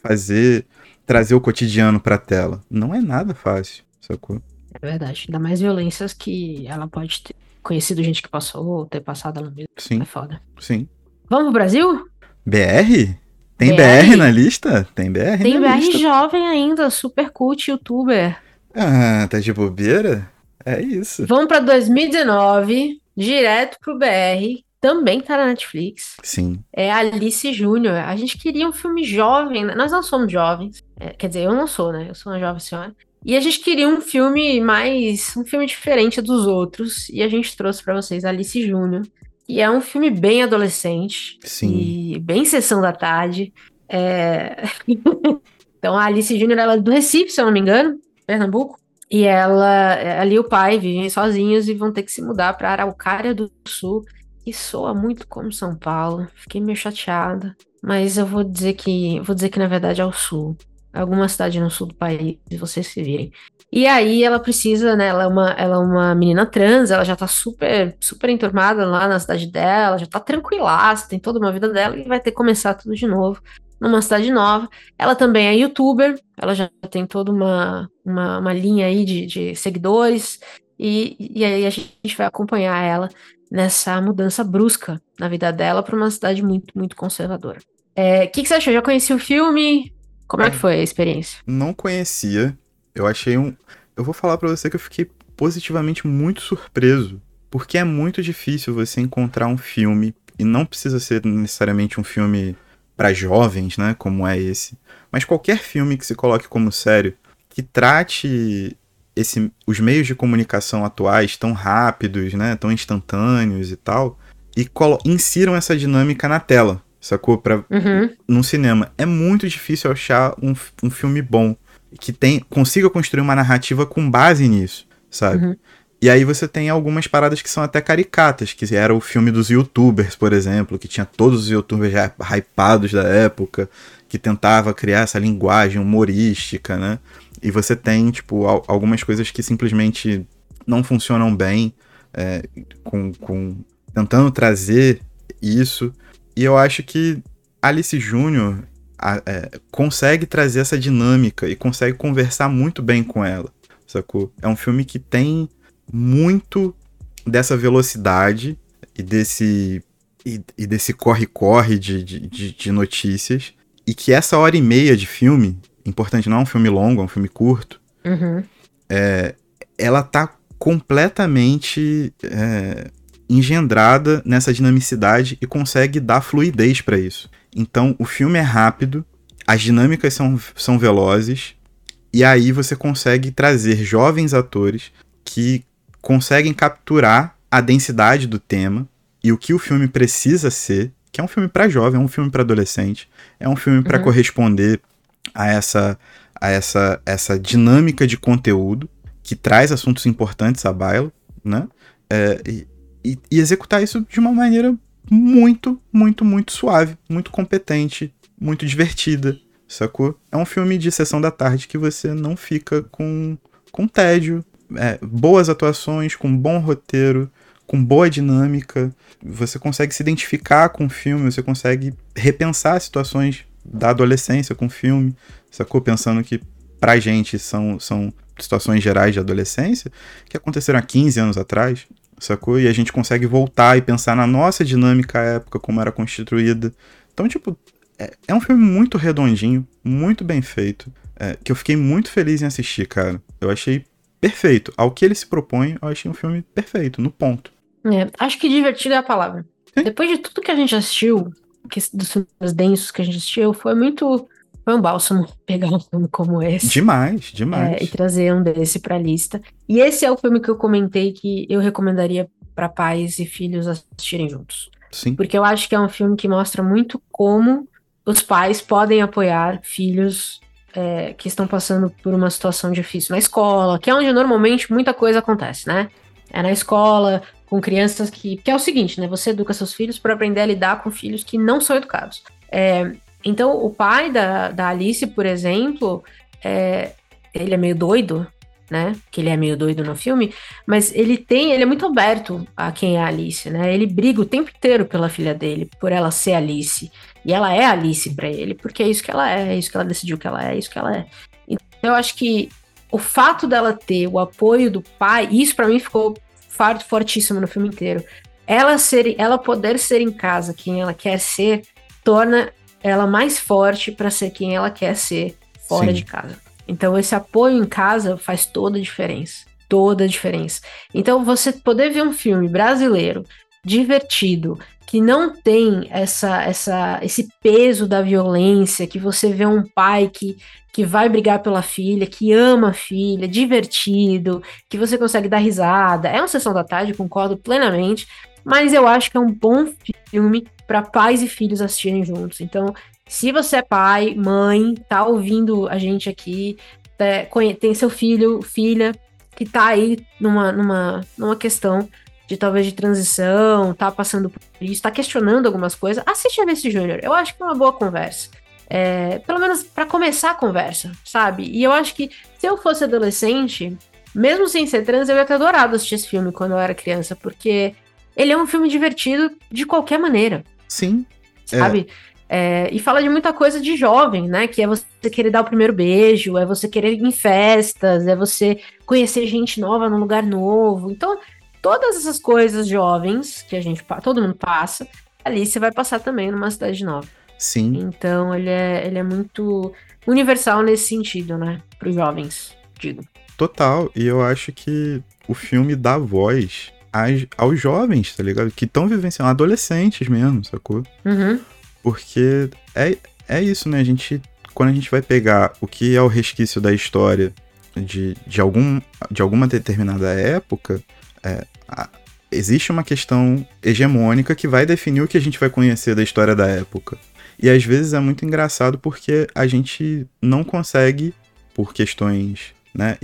fazer trazer o cotidiano pra tela. Não é nada fácil, sacou? É verdade. Ainda mais violências que ela pode ter conhecido gente que passou, ou ter passado ela mesma. Sim, É foda. sim. Vamos pro Brasil? BR? Tem BR, BR? na lista? Tem BR Tem BR lista. jovem ainda, super cult youtuber. Ah, tá de bobeira? É isso. Vamos pra 2019, direto pro BR. Também tá na Netflix. Sim. É Alice Júnior. A gente queria um filme jovem, né? Nós não somos jovens. É, quer dizer, eu não sou, né? Eu sou uma jovem senhora. E a gente queria um filme mais. um filme diferente dos outros. E a gente trouxe pra vocês Alice Júnior. E é um filme bem adolescente. Sim. E bem sessão da tarde. É... então a Alice Júnior, ela é do Recife, se eu não me engano, Pernambuco. E ela, ali o pai vivem sozinhos e vão ter que se mudar para Araucária do Sul, que soa muito como São Paulo. Fiquei meio chateada, mas eu vou dizer que vou dizer que na verdade é o sul. Alguma cidade no sul do país, se vocês se virem. E aí ela precisa, né? Ela é uma, ela é uma menina trans, ela já tá super, super enturmada lá na cidade dela, já tá tranquilaça, tem toda uma vida dela e vai ter que começar tudo de novo numa cidade nova. Ela também é youtuber, ela já tem toda uma, uma, uma linha aí de, de seguidores, e, e aí a gente vai acompanhar ela nessa mudança brusca na vida dela para uma cidade muito, muito conservadora. É, O que, que você achou? Já conheci o filme? Como é que foi a experiência? Não conhecia. Eu achei um. Eu vou falar pra você que eu fiquei positivamente muito surpreso. Porque é muito difícil você encontrar um filme. E não precisa ser necessariamente um filme pra jovens, né? Como é esse. Mas qualquer filme que se coloque como sério, que trate esse, os meios de comunicação atuais tão rápidos, né? Tão instantâneos e tal. E insiram essa dinâmica na tela, sacou? Pra, Uhum. no cinema. É muito difícil achar um, um filme bom que tem, consiga construir uma narrativa com base nisso, sabe? Uhum. E aí você tem algumas paradas que são até caricatas, que era o filme dos youtubers, por exemplo, que tinha todos os youtubers já hypados da época, que tentava criar essa linguagem humorística, né? E você tem, tipo, al- algumas coisas que simplesmente não funcionam bem, é, com, com tentando trazer isso. E eu acho que Alice Júnior é, consegue trazer essa dinâmica e consegue conversar muito bem com ela, sacou? É um filme que tem muito dessa velocidade e desse e, desse corre-corre de, de- de notícias e que essa hora e meia de filme, importante, não é um filme longo, é um filme curto, Uhum. ela tá completamente é, engendrada nessa dinamicidade e consegue dar fluidez pra isso. Então o filme é rápido, as dinâmicas são, são velozes, e aí você consegue trazer jovens atores que conseguem capturar a densidade do tema e o que o filme precisa ser, que é um filme pra jovem, é um filme pra adolescente, é um filme pra Uhum. corresponder a essa a essa essa dinâmica de conteúdo que traz assuntos importantes à baila, né? É, e, e- executar isso de uma maneira muito, muito, muito suave, muito competente, muito divertida, sacou? É um filme de sessão da tarde que você não fica com, com tédio, é, boas atuações, com bom roteiro, com boa dinâmica, você consegue se identificar com o filme, você consegue repensar situações da adolescência com o filme, sacou? Pensando que pra gente são, são situações gerais de adolescência que aconteceram há 15 anos atrás, sacou? E a gente consegue voltar e pensar na nossa dinâmica à época, como era constituída. Então, tipo, é, é um filme muito redondinho, muito bem feito, é, que eu fiquei muito feliz em assistir, cara. Eu achei perfeito. Ao que ele se propõe, eu achei um filme perfeito, no ponto. É, acho que divertido é a palavra. Sim. Depois de tudo que a gente assistiu, que, dos filmes densos que a gente assistiu, foi muito. Foi um bálsamo pegar um filme como esse. Demais, é, demais. e trazer um desse pra lista. E esse é o filme que eu comentei que eu recomendaria pra pais e filhos assistirem juntos. Sim, Porque eu acho que é um filme que mostra muito como os pais podem apoiar filhos é, que estão passando por uma situação difícil na escola, que é onde normalmente muita coisa acontece, né? É na escola, com crianças que. Que é o seguinte, né? Você educa seus filhos para aprender a lidar com filhos que não são educados. É, então, o pai da, da Alice, por exemplo, é, ele é meio doido. né? Que ele é meio doido no filme, mas ele tem, ele é muito aberto a quem é a Alice, né? Ele briga o tempo inteiro pela filha dele, por ela ser Alice. E ela é Alice para ele, porque é isso que ela é, é isso que ela decidiu que ela é, é isso que ela é. Então eu acho que o fato dela ter o apoio do pai, isso para mim ficou fortíssimo no filme inteiro. Ela ser, ela poder ser em casa quem ela quer ser, torna ela mais forte para ser quem ela quer ser fora Sim. de casa. Então, esse apoio em casa faz toda a diferença. Toda a diferença. Então, você poder ver um filme brasileiro divertido, que não tem essa, essa, esse peso da violência, que você vê um pai que, que vai brigar pela filha, que ama a filha, divertido, que você consegue dar risada. É uma sessão da tarde, concordo plenamente, mas eu acho que é um bom filme para pais e filhos assistirem juntos. Então, se você é pai, mãe, tá ouvindo a gente aqui, é, tem seu filho, filha, que tá aí numa, numa, numa questão de talvez de transição, tá passando por isso, tá questionando algumas coisas, assiste a Vice Júnior. Eu acho que é uma boa conversa. É, pelo menos para começar a conversa, sabe? E eu acho que se eu fosse adolescente, mesmo sem ser trans, eu ia ter adorado assistir esse filme quando eu era criança, porque ele é um filme divertido de qualquer maneira. Sim. Sabe? É. É, e fala de muita coisa de jovem, né? Que é você querer dar o primeiro beijo, é você querer ir em festas, é você conhecer gente nova num lugar novo. Então, todas essas coisas jovens que a gente todo mundo passa, ali você vai passar também numa cidade nova. Sim. Então, ele é, ele é muito universal nesse sentido, né? Para os jovens, digo. Total. E eu acho que o filme dá voz aos jovens, tá ligado? Que estão vivenciando, adolescentes mesmo, sacou? Uhum. Porque é, é isso, né? A gente, quando a gente vai pegar o que é o resquício da história de, de, algum, de alguma determinada época, é, a, existe uma questão hegemônica que vai definir o que a gente vai conhecer da história da época. E às vezes é muito engraçado porque a gente não consegue, por questões né,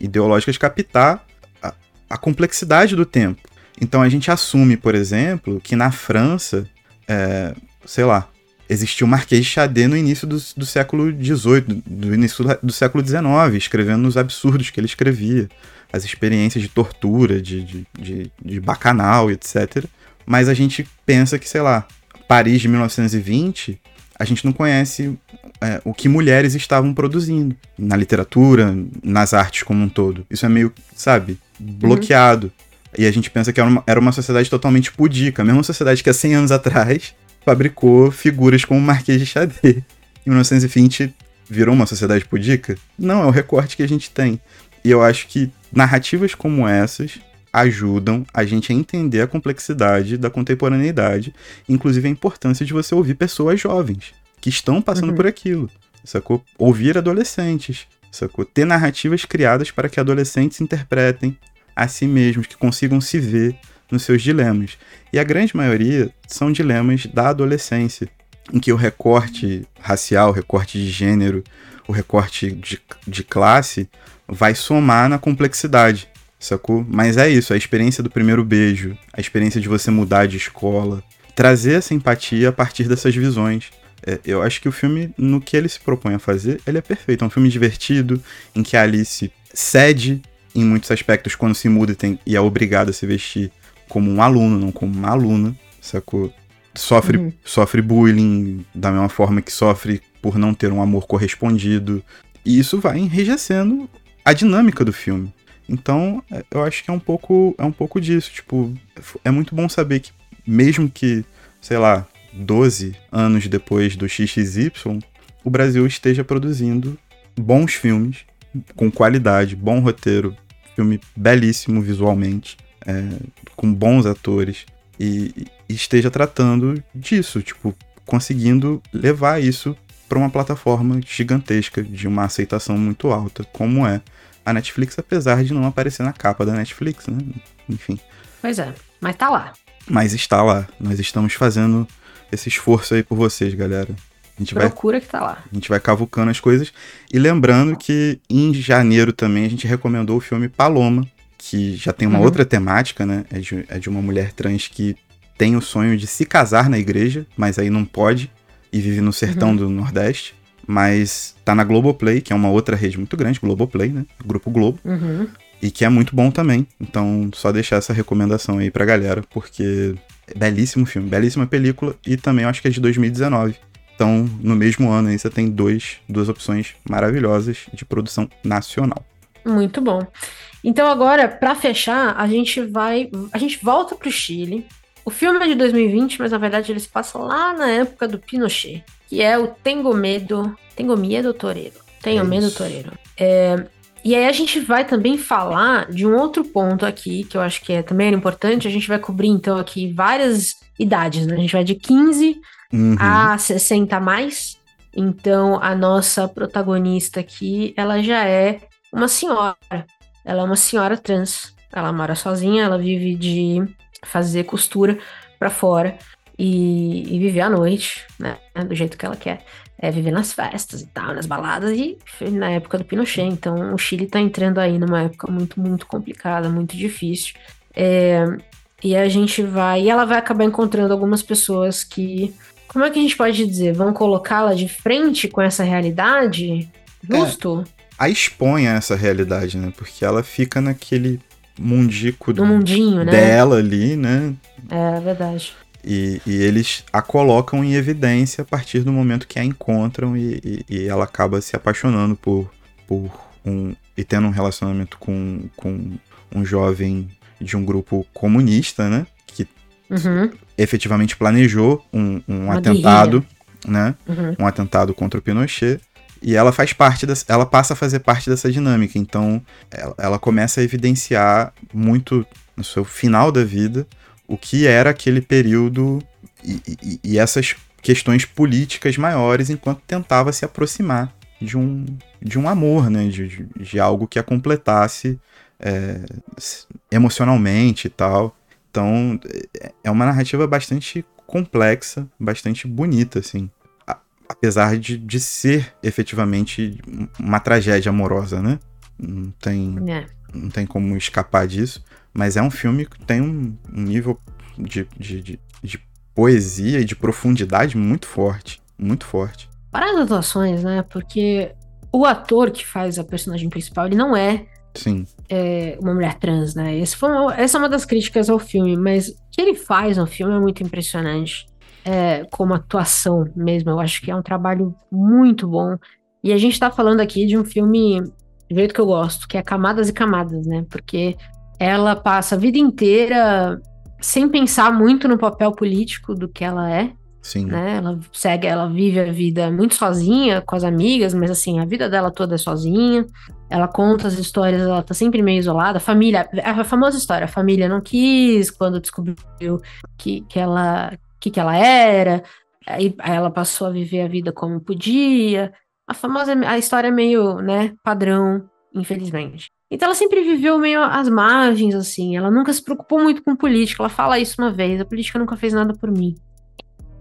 ideológicas, captar a, a complexidade do tempo. Então a gente assume, por exemplo, que na França é, sei lá, existiu o Marquês de Chade no início do, do século XVIII, do início do século XIX, escrevendo os absurdos que ele escrevia, as experiências de tortura, de, de, de, de bacanal, etc. Mas a gente pensa que, sei lá, Paris de 1920, a gente não conhece é, o que mulheres estavam produzindo na literatura, nas artes como um todo. Isso é meio, sabe, bloqueado. Uhum. E a gente pensa que era uma, era uma sociedade totalmente pudica, a mesma sociedade que há 100 anos atrás fabricou figuras como o Marquês de Xadê. Em 1920 virou uma sociedade pudica? Não, é o recorte que a gente tem. E eu acho que narrativas como essas ajudam a gente a entender a complexidade da contemporaneidade, inclusive a importância de você ouvir pessoas jovens que estão passando uhum. por aquilo, sacou? Ouvir adolescentes, sacou? Ter narrativas criadas para que adolescentes interpretem a si mesmos, que consigam se ver nos seus dilemas. E a grande maioria são dilemas da adolescência, em que o recorte racial, o recorte de gênero, o recorte de, de classe vai somar na complexidade, sacou? Mas é isso, a experiência do primeiro beijo, a experiência de você mudar de escola, trazer essa empatia a partir dessas visões. É, eu acho que o filme, no que ele se propõe a fazer, ele é perfeito. É um filme divertido, em que a Alice cede em muitos aspectos quando se muda e, tem, e é obrigada a se vestir como um aluno, não como uma aluna, sacou? Sofre, uhum. sofre bullying da mesma forma que sofre por não ter um amor correspondido. E isso vai enrijecendo a dinâmica do filme. Então, é, eu acho que é um pouco, é um pouco disso. Tipo, é muito bom saber que, mesmo que, sei lá, 12 anos depois do XXY, o Brasil esteja produzindo bons filmes, com qualidade, bom roteiro, filme belíssimo visualmente, é, com bons atores e, e, esteja tratando disso, tipo, conseguindo levar isso para uma plataforma gigantesca de uma aceitação muito alta, como é a Netflix, apesar de não aparecer na capa da Netflix, né? Enfim. Pois é, mas tá lá. Mas está lá. Nós estamos fazendo esse esforço aí por vocês, galera. A gente Procura vai, que tá lá. A gente vai cavucando as coisas. E lembrando que em janeiro também a gente recomendou o filme Paloma, que já tem uma uhum. outra temática, né? É de, é de uma mulher trans que tem o sonho de se casar na igreja, mas aí não pode e vive no sertão uhum. do Nordeste. Mas tá na Globoplay, que é uma outra rede muito grande, Globoplay, né? Grupo Globo. Uhum. E que é muito bom também. Então, só deixar essa recomendação aí pra galera, porque é belíssimo filme, belíssima película e também acho que é de 2019. Então, no mesmo ano aí você tem dois, duas opções maravilhosas de produção nacional. Muito bom. Então agora, para fechar, a gente vai, a gente volta pro Chile. O filme é de 2020, mas na verdade ele se passa lá na época do Pinochet, que é o Tengo Medo, Tengo Medo Toreiro. Tenho É Medo. Toreiro. É, e aí a gente vai também falar de um outro ponto aqui, que eu acho que é, também era importante. A gente vai cobrir então aqui várias idades, né? A gente vai de 15 Uhum. a 60 a mais. Então, a nossa protagonista aqui, ela já é uma senhora. Ela é uma senhora trans. Ela mora sozinha, ela vive de fazer costura pra fora e, e viver à noite, né? Do jeito que ela quer. É viver nas festas e tal, nas baladas e na época do Pinochet. Então, o Chile tá entrando aí numa época muito, muito complicada, muito difícil. É, e a gente vai. E ela vai acabar encontrando algumas pessoas que como é que a gente pode dizer? Vão colocá-la de frente com essa realidade? Justo? A expõe a essa realidade, né? Porque ela fica naquele mundico No mundinho, né? dela ali, né? É verdade. E, e eles a colocam em evidência a partir do momento que a encontram e, e- e ela acaba se apaixonando por, por um. e tendo um relacionamento com, com um jovem de um grupo comunista, né? Que Uhum, efetivamente planejou um, um atentado, né? uhum. Um atentado contra o Pinochet. E ela faz parte dessa, ela passa a fazer parte dessa dinâmica. Então, ela, ela começa a evidenciar muito no seu final da vida o que era aquele período e, e- e essas questões políticas maiores enquanto tentava se aproximar de um, de um amor, né? De, de, algo que a completasse é, emocionalmente e tal. Então, é- é uma narrativa bastante complexa, bastante bonita, assim. A- apesar de, de ser efetivamente uma tragédia amorosa, né? Não tem, É. não tem como escapar disso. Mas é um filme que tem um, um nível de, de, de, de poesia e de profundidade muito forte. Muito forte. Para as atuações, né? Porque o ator que faz a personagem principal, ele não é, Sim. é, uma mulher trans, né? Esse foi uma- essa é uma das críticas ao filme, mas o que ele faz no filme é muito impressionante. É, como atuação mesmo, eu acho que é um trabalho muito bom. E a gente tá falando aqui de um filme do jeito que eu gosto, que é Camadas e Camadas, né? Porque ela passa a vida inteira sem pensar muito no papel político do que ela é, Sim. né? Ela segue, ela vive a vida muito sozinha, com as amigas, mas assim, a vida dela toda é sozinha. Ela conta as histórias, ela tá sempre meio isolada. A família, a famosa história, a família não quis quando descobriu que, que ela que, que ela era. Aí, ela passou a viver a vida como podia. A famosa a história meio, né, padrão, infelizmente. Então ela sempre viveu meio às margens, assim. Ela nunca se preocupou muito com política. Ela fala isso uma vez: a política nunca fez nada por mim.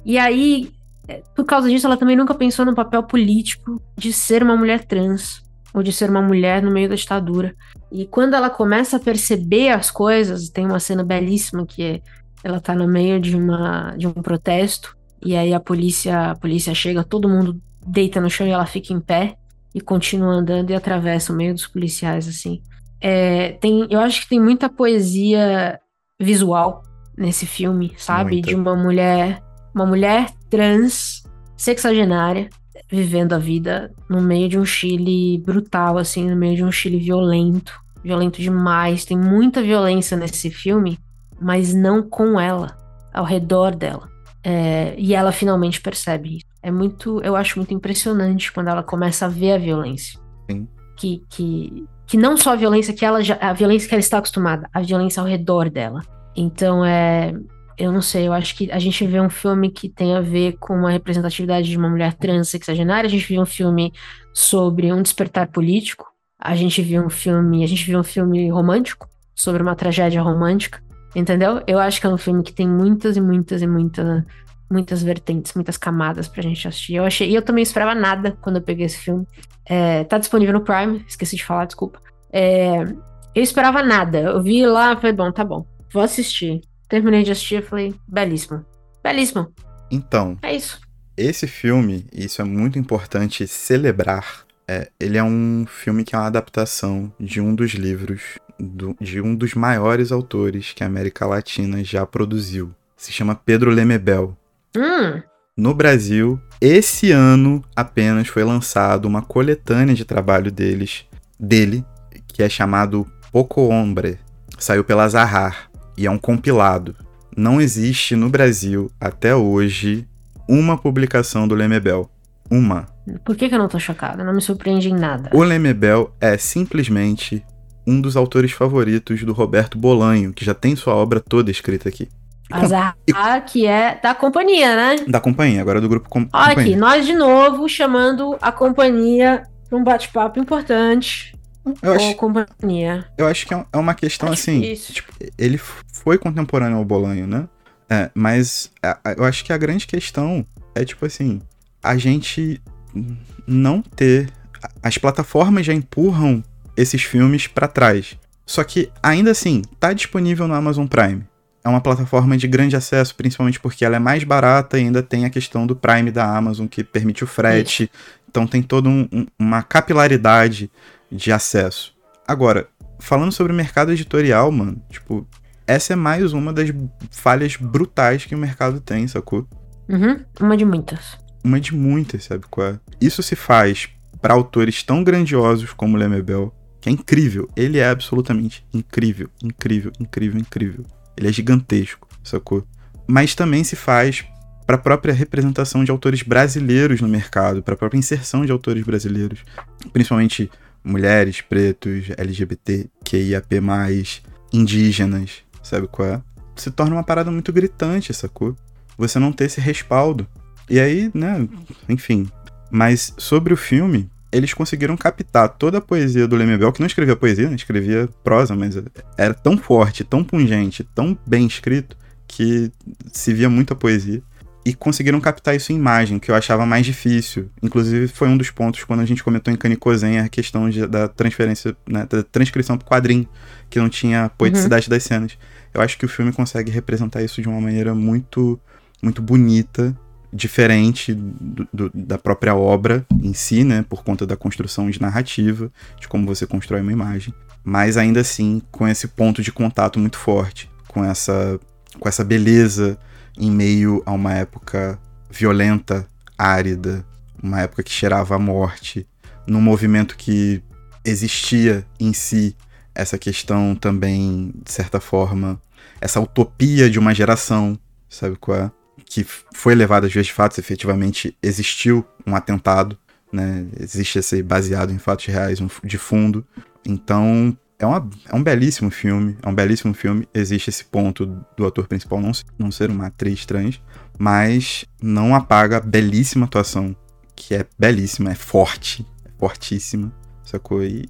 E aí, é, por causa disso, ela também nunca pensou no papel político de ser uma mulher trans ou de ser uma mulher no meio da ditadura. E quando ela começa a perceber as coisas, tem uma cena belíssima que é, ela tá no meio de uma de um protesto e aí a polícia a polícia chega, todo mundo deita no chão e ela fica em pé e continua andando e atravessa o meio dos policiais assim. É, tem, eu acho que tem muita poesia visual nesse filme, sabe? Muita. De uma mulher uma mulher trans, sexagenária, vivendo a vida no meio de um Chile brutal, assim, no meio de um Chile violento, violento demais. Tem muita violência nesse filme, mas não com ela, ao redor dela. É, e ela finalmente percebe isso. É muito, eu acho muito impressionante quando ela começa a ver a violência. Sim. Que, que, que não só a violência que ela já, a violência que ela está acostumada, a violência ao redor dela. Então é, eu não sei, eu acho que a gente vê um filme que tem a ver com a representatividade de uma mulher trans sexagenária, a gente vê um filme sobre um despertar político, a gente viu um filme, a gente viu um filme romântico sobre uma tragédia romântica, entendeu? Eu acho que é um filme que tem muitas e muitas e muitas muitas vertentes, muitas camadas pra gente assistir. Eu achei, e eu também esperava nada quando eu peguei esse filme. É, tá disponível no Prime, esqueci de falar, desculpa. É, eu esperava nada. Eu vi lá, falei, bom, tá bom, vou assistir. Terminei de assistir, falei, belíssimo. Belíssimo. Então, É isso. esse filme, e isso é muito importante celebrar, é, ele é um filme que é uma adaptação de um dos livros do, de um dos maiores autores que a América Latina já produziu. Se chama Pedro Lemebel. Hum. No Brasil, esse ano apenas foi lançado uma coletânea de trabalho deles, dele, que é chamado Poco Hombre. Saiu pela Zahar e é um compilado. Não existe no Brasil, até hoje, uma publicação do Lemebel. Uma. Por que, que eu não tô chocada? Não me surpreende em nada. O Lemebel é simplesmente um dos autores favoritos do Roberto Bolanho, que já tem sua obra toda escrita aqui. Azar, que é da companhia, né? Da companhia, agora do grupo com Olha companhia. aqui, nós de novo chamando a companhia para um bate-papo importante. Eu acho, companhia. eu acho que é é uma questão assim. Tipo, ele foi contemporâneo ao Bolanho, né? É, mas eu acho que a grande questão é, tipo assim, a gente não ter. As plataformas já empurram esses filmes pra trás. Só que, ainda assim, tá disponível no Amazon Prime. É uma plataforma de grande acesso, principalmente porque ela é mais barata e ainda tem a questão do Prime da Amazon, que permite o frete. Então tem toda um- um- uma capilaridade de acesso. Agora, falando sobre o mercado editorial, mano, tipo, essa é mais uma das falhas brutais que o mercado tem, sacou? Uhum, uma de muitas. Uma de muitas, sabe qual é? Isso se faz para autores tão grandiosos como Lemebel, que é incrível. Ele é absolutamente incrível, incrível, incrível, incrível. Ele é gigantesco, sacou? Mas também se faz para a própria representação de autores brasileiros no mercado, para a própria inserção de autores brasileiros, principalmente mulheres, pretos, LGBT, QIAP+, indígenas, sabe qual é? Se torna uma parada muito gritante, sacou? Você não ter esse respaldo. E aí, né, enfim. Mas sobre o filme, eles conseguiram captar toda a poesia do Lemebel, que não escrevia poesia, né? escrevia prosa, mas era tão forte, tão pungente, tão bem escrito, que se via muita poesia. E conseguiram captar isso em imagem, que eu achava mais difícil. Inclusive, foi um dos pontos quando a gente comentou em Canicozen a questão de- da transferência, né, da transcrição pro quadrinho, que não tinha poeticidade das cenas. Eu acho que o filme consegue representar isso de uma maneira muito, muito bonita, diferente do- do- da própria obra em si, né, por conta da construção de narrativa, de como você constrói uma imagem, mas ainda assim com esse ponto de contato muito forte, com essa, com essa beleza em meio a uma época violenta, árida, uma época que cheirava a morte, num movimento que existia em si essa questão também, de certa forma, essa utopia de uma geração, sabe qual é? Que foi levada às vezes de fatos, efetivamente existiu um atentado, né? Existe esse baseado em fatos reais um de fundo. Então, é, uma, é um belíssimo filme, é um belíssimo filme. Existe esse ponto do ator principal não, não ser uma atriz trans, mas não apaga a belíssima atuação, que é belíssima, é forte, é fortíssima, sacou? E,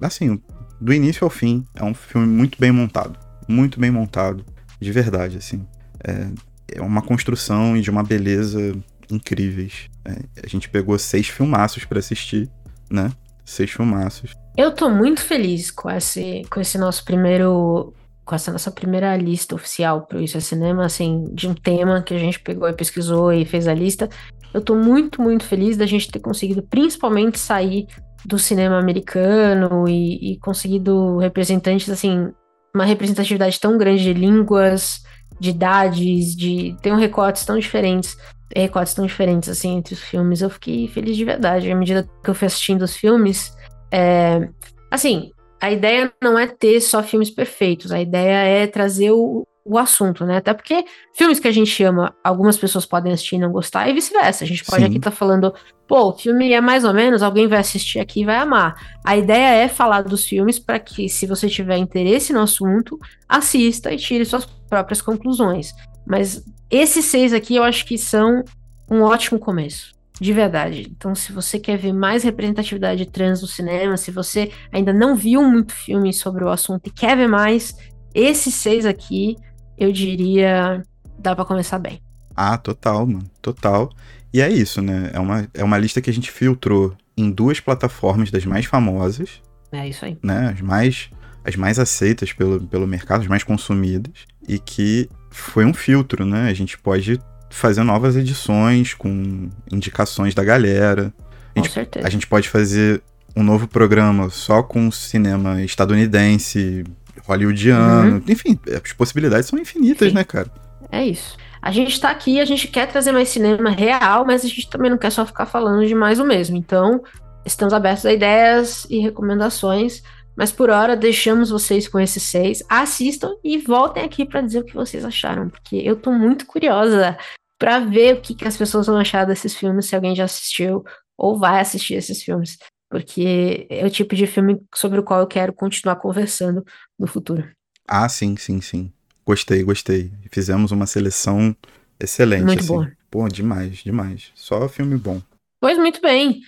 assim, do início ao fim, é um filme muito bem montado. Muito bem montado, de verdade, assim. É, é uma construção e de uma beleza incríveis. É, a gente pegou seis filmaços pra assistir, né? Seis filmaços. Eu tô muito feliz com esse, com esse nosso primeiro, com essa nossa primeira lista oficial pro Isso é Cinema, assim, de um tema que a gente pegou e pesquisou e fez a lista. Eu tô muito, muito feliz da gente ter conseguido principalmente sair do cinema americano e, e conseguido representantes, assim, uma representatividade tão grande de línguas, de idades, de. Tem um recortes tão diferentes, recortes tão diferentes, assim, entre os filmes. Eu fiquei feliz de verdade. À medida que eu fui assistindo os filmes, é, assim, a ideia não é ter só filmes perfeitos, a ideia é trazer o, o assunto, né? Até porque filmes que a gente ama, algumas pessoas podem assistir e não gostar, e vice-versa. A gente pode Sim. aqui estar falando, pô, o filme é mais ou menos, alguém vai assistir aqui e vai amar. A ideia é falar dos filmes para que, se você tiver interesse no assunto, assista e tire suas próprias conclusões. Mas esses seis aqui eu acho que são um ótimo começo. De verdade. Então, se você quer ver mais representatividade trans no cinema, se você ainda não viu muito filme sobre o assunto e quer ver mais, esses seis aqui, eu diria, dá pra começar bem. Ah, total, mano. Total. E é isso, né? É uma, é uma lista que a gente filtrou em duas plataformas das mais famosas, É isso aí. né? As mais, as mais aceitas pelo, pelo mercado, as mais consumidas. E que foi um filtro, né? A gente pode fazer novas edições com indicações da galera. A Com gente, certeza. a gente pode fazer um novo programa só com cinema estadunidense, hollywoodiano. Enfim, as possibilidades são infinitas, Uhum. Sim. né, cara? É isso. A gente tá aqui, a gente quer trazer mais cinema real, mas a gente também não quer só ficar falando de mais o mesmo. Então, estamos abertos a ideias e recomendações. Mas por hora, deixamos vocês com esses seis. Assistam e voltem aqui pra dizer o que vocês acharam, porque eu tô muito curiosa pra ver o que, que as pessoas vão achar desses filmes, se alguém já assistiu ou vai assistir esses filmes. Porque é o tipo de filme sobre o qual eu quero continuar conversando no futuro. Ah, sim, sim, sim. Gostei, gostei. Fizemos uma seleção excelente. Muito assim. boa. Pô, demais, demais. Só filme bom. Pois muito bem.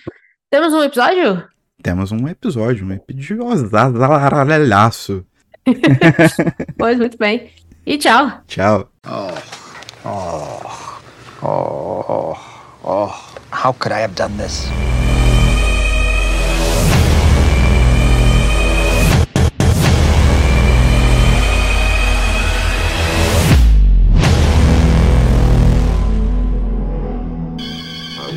Temos um episódio? Temos um episódio, um episódio. Pois muito bem. E tchau. Tchau. Oh, oh, oh. How could I have done this?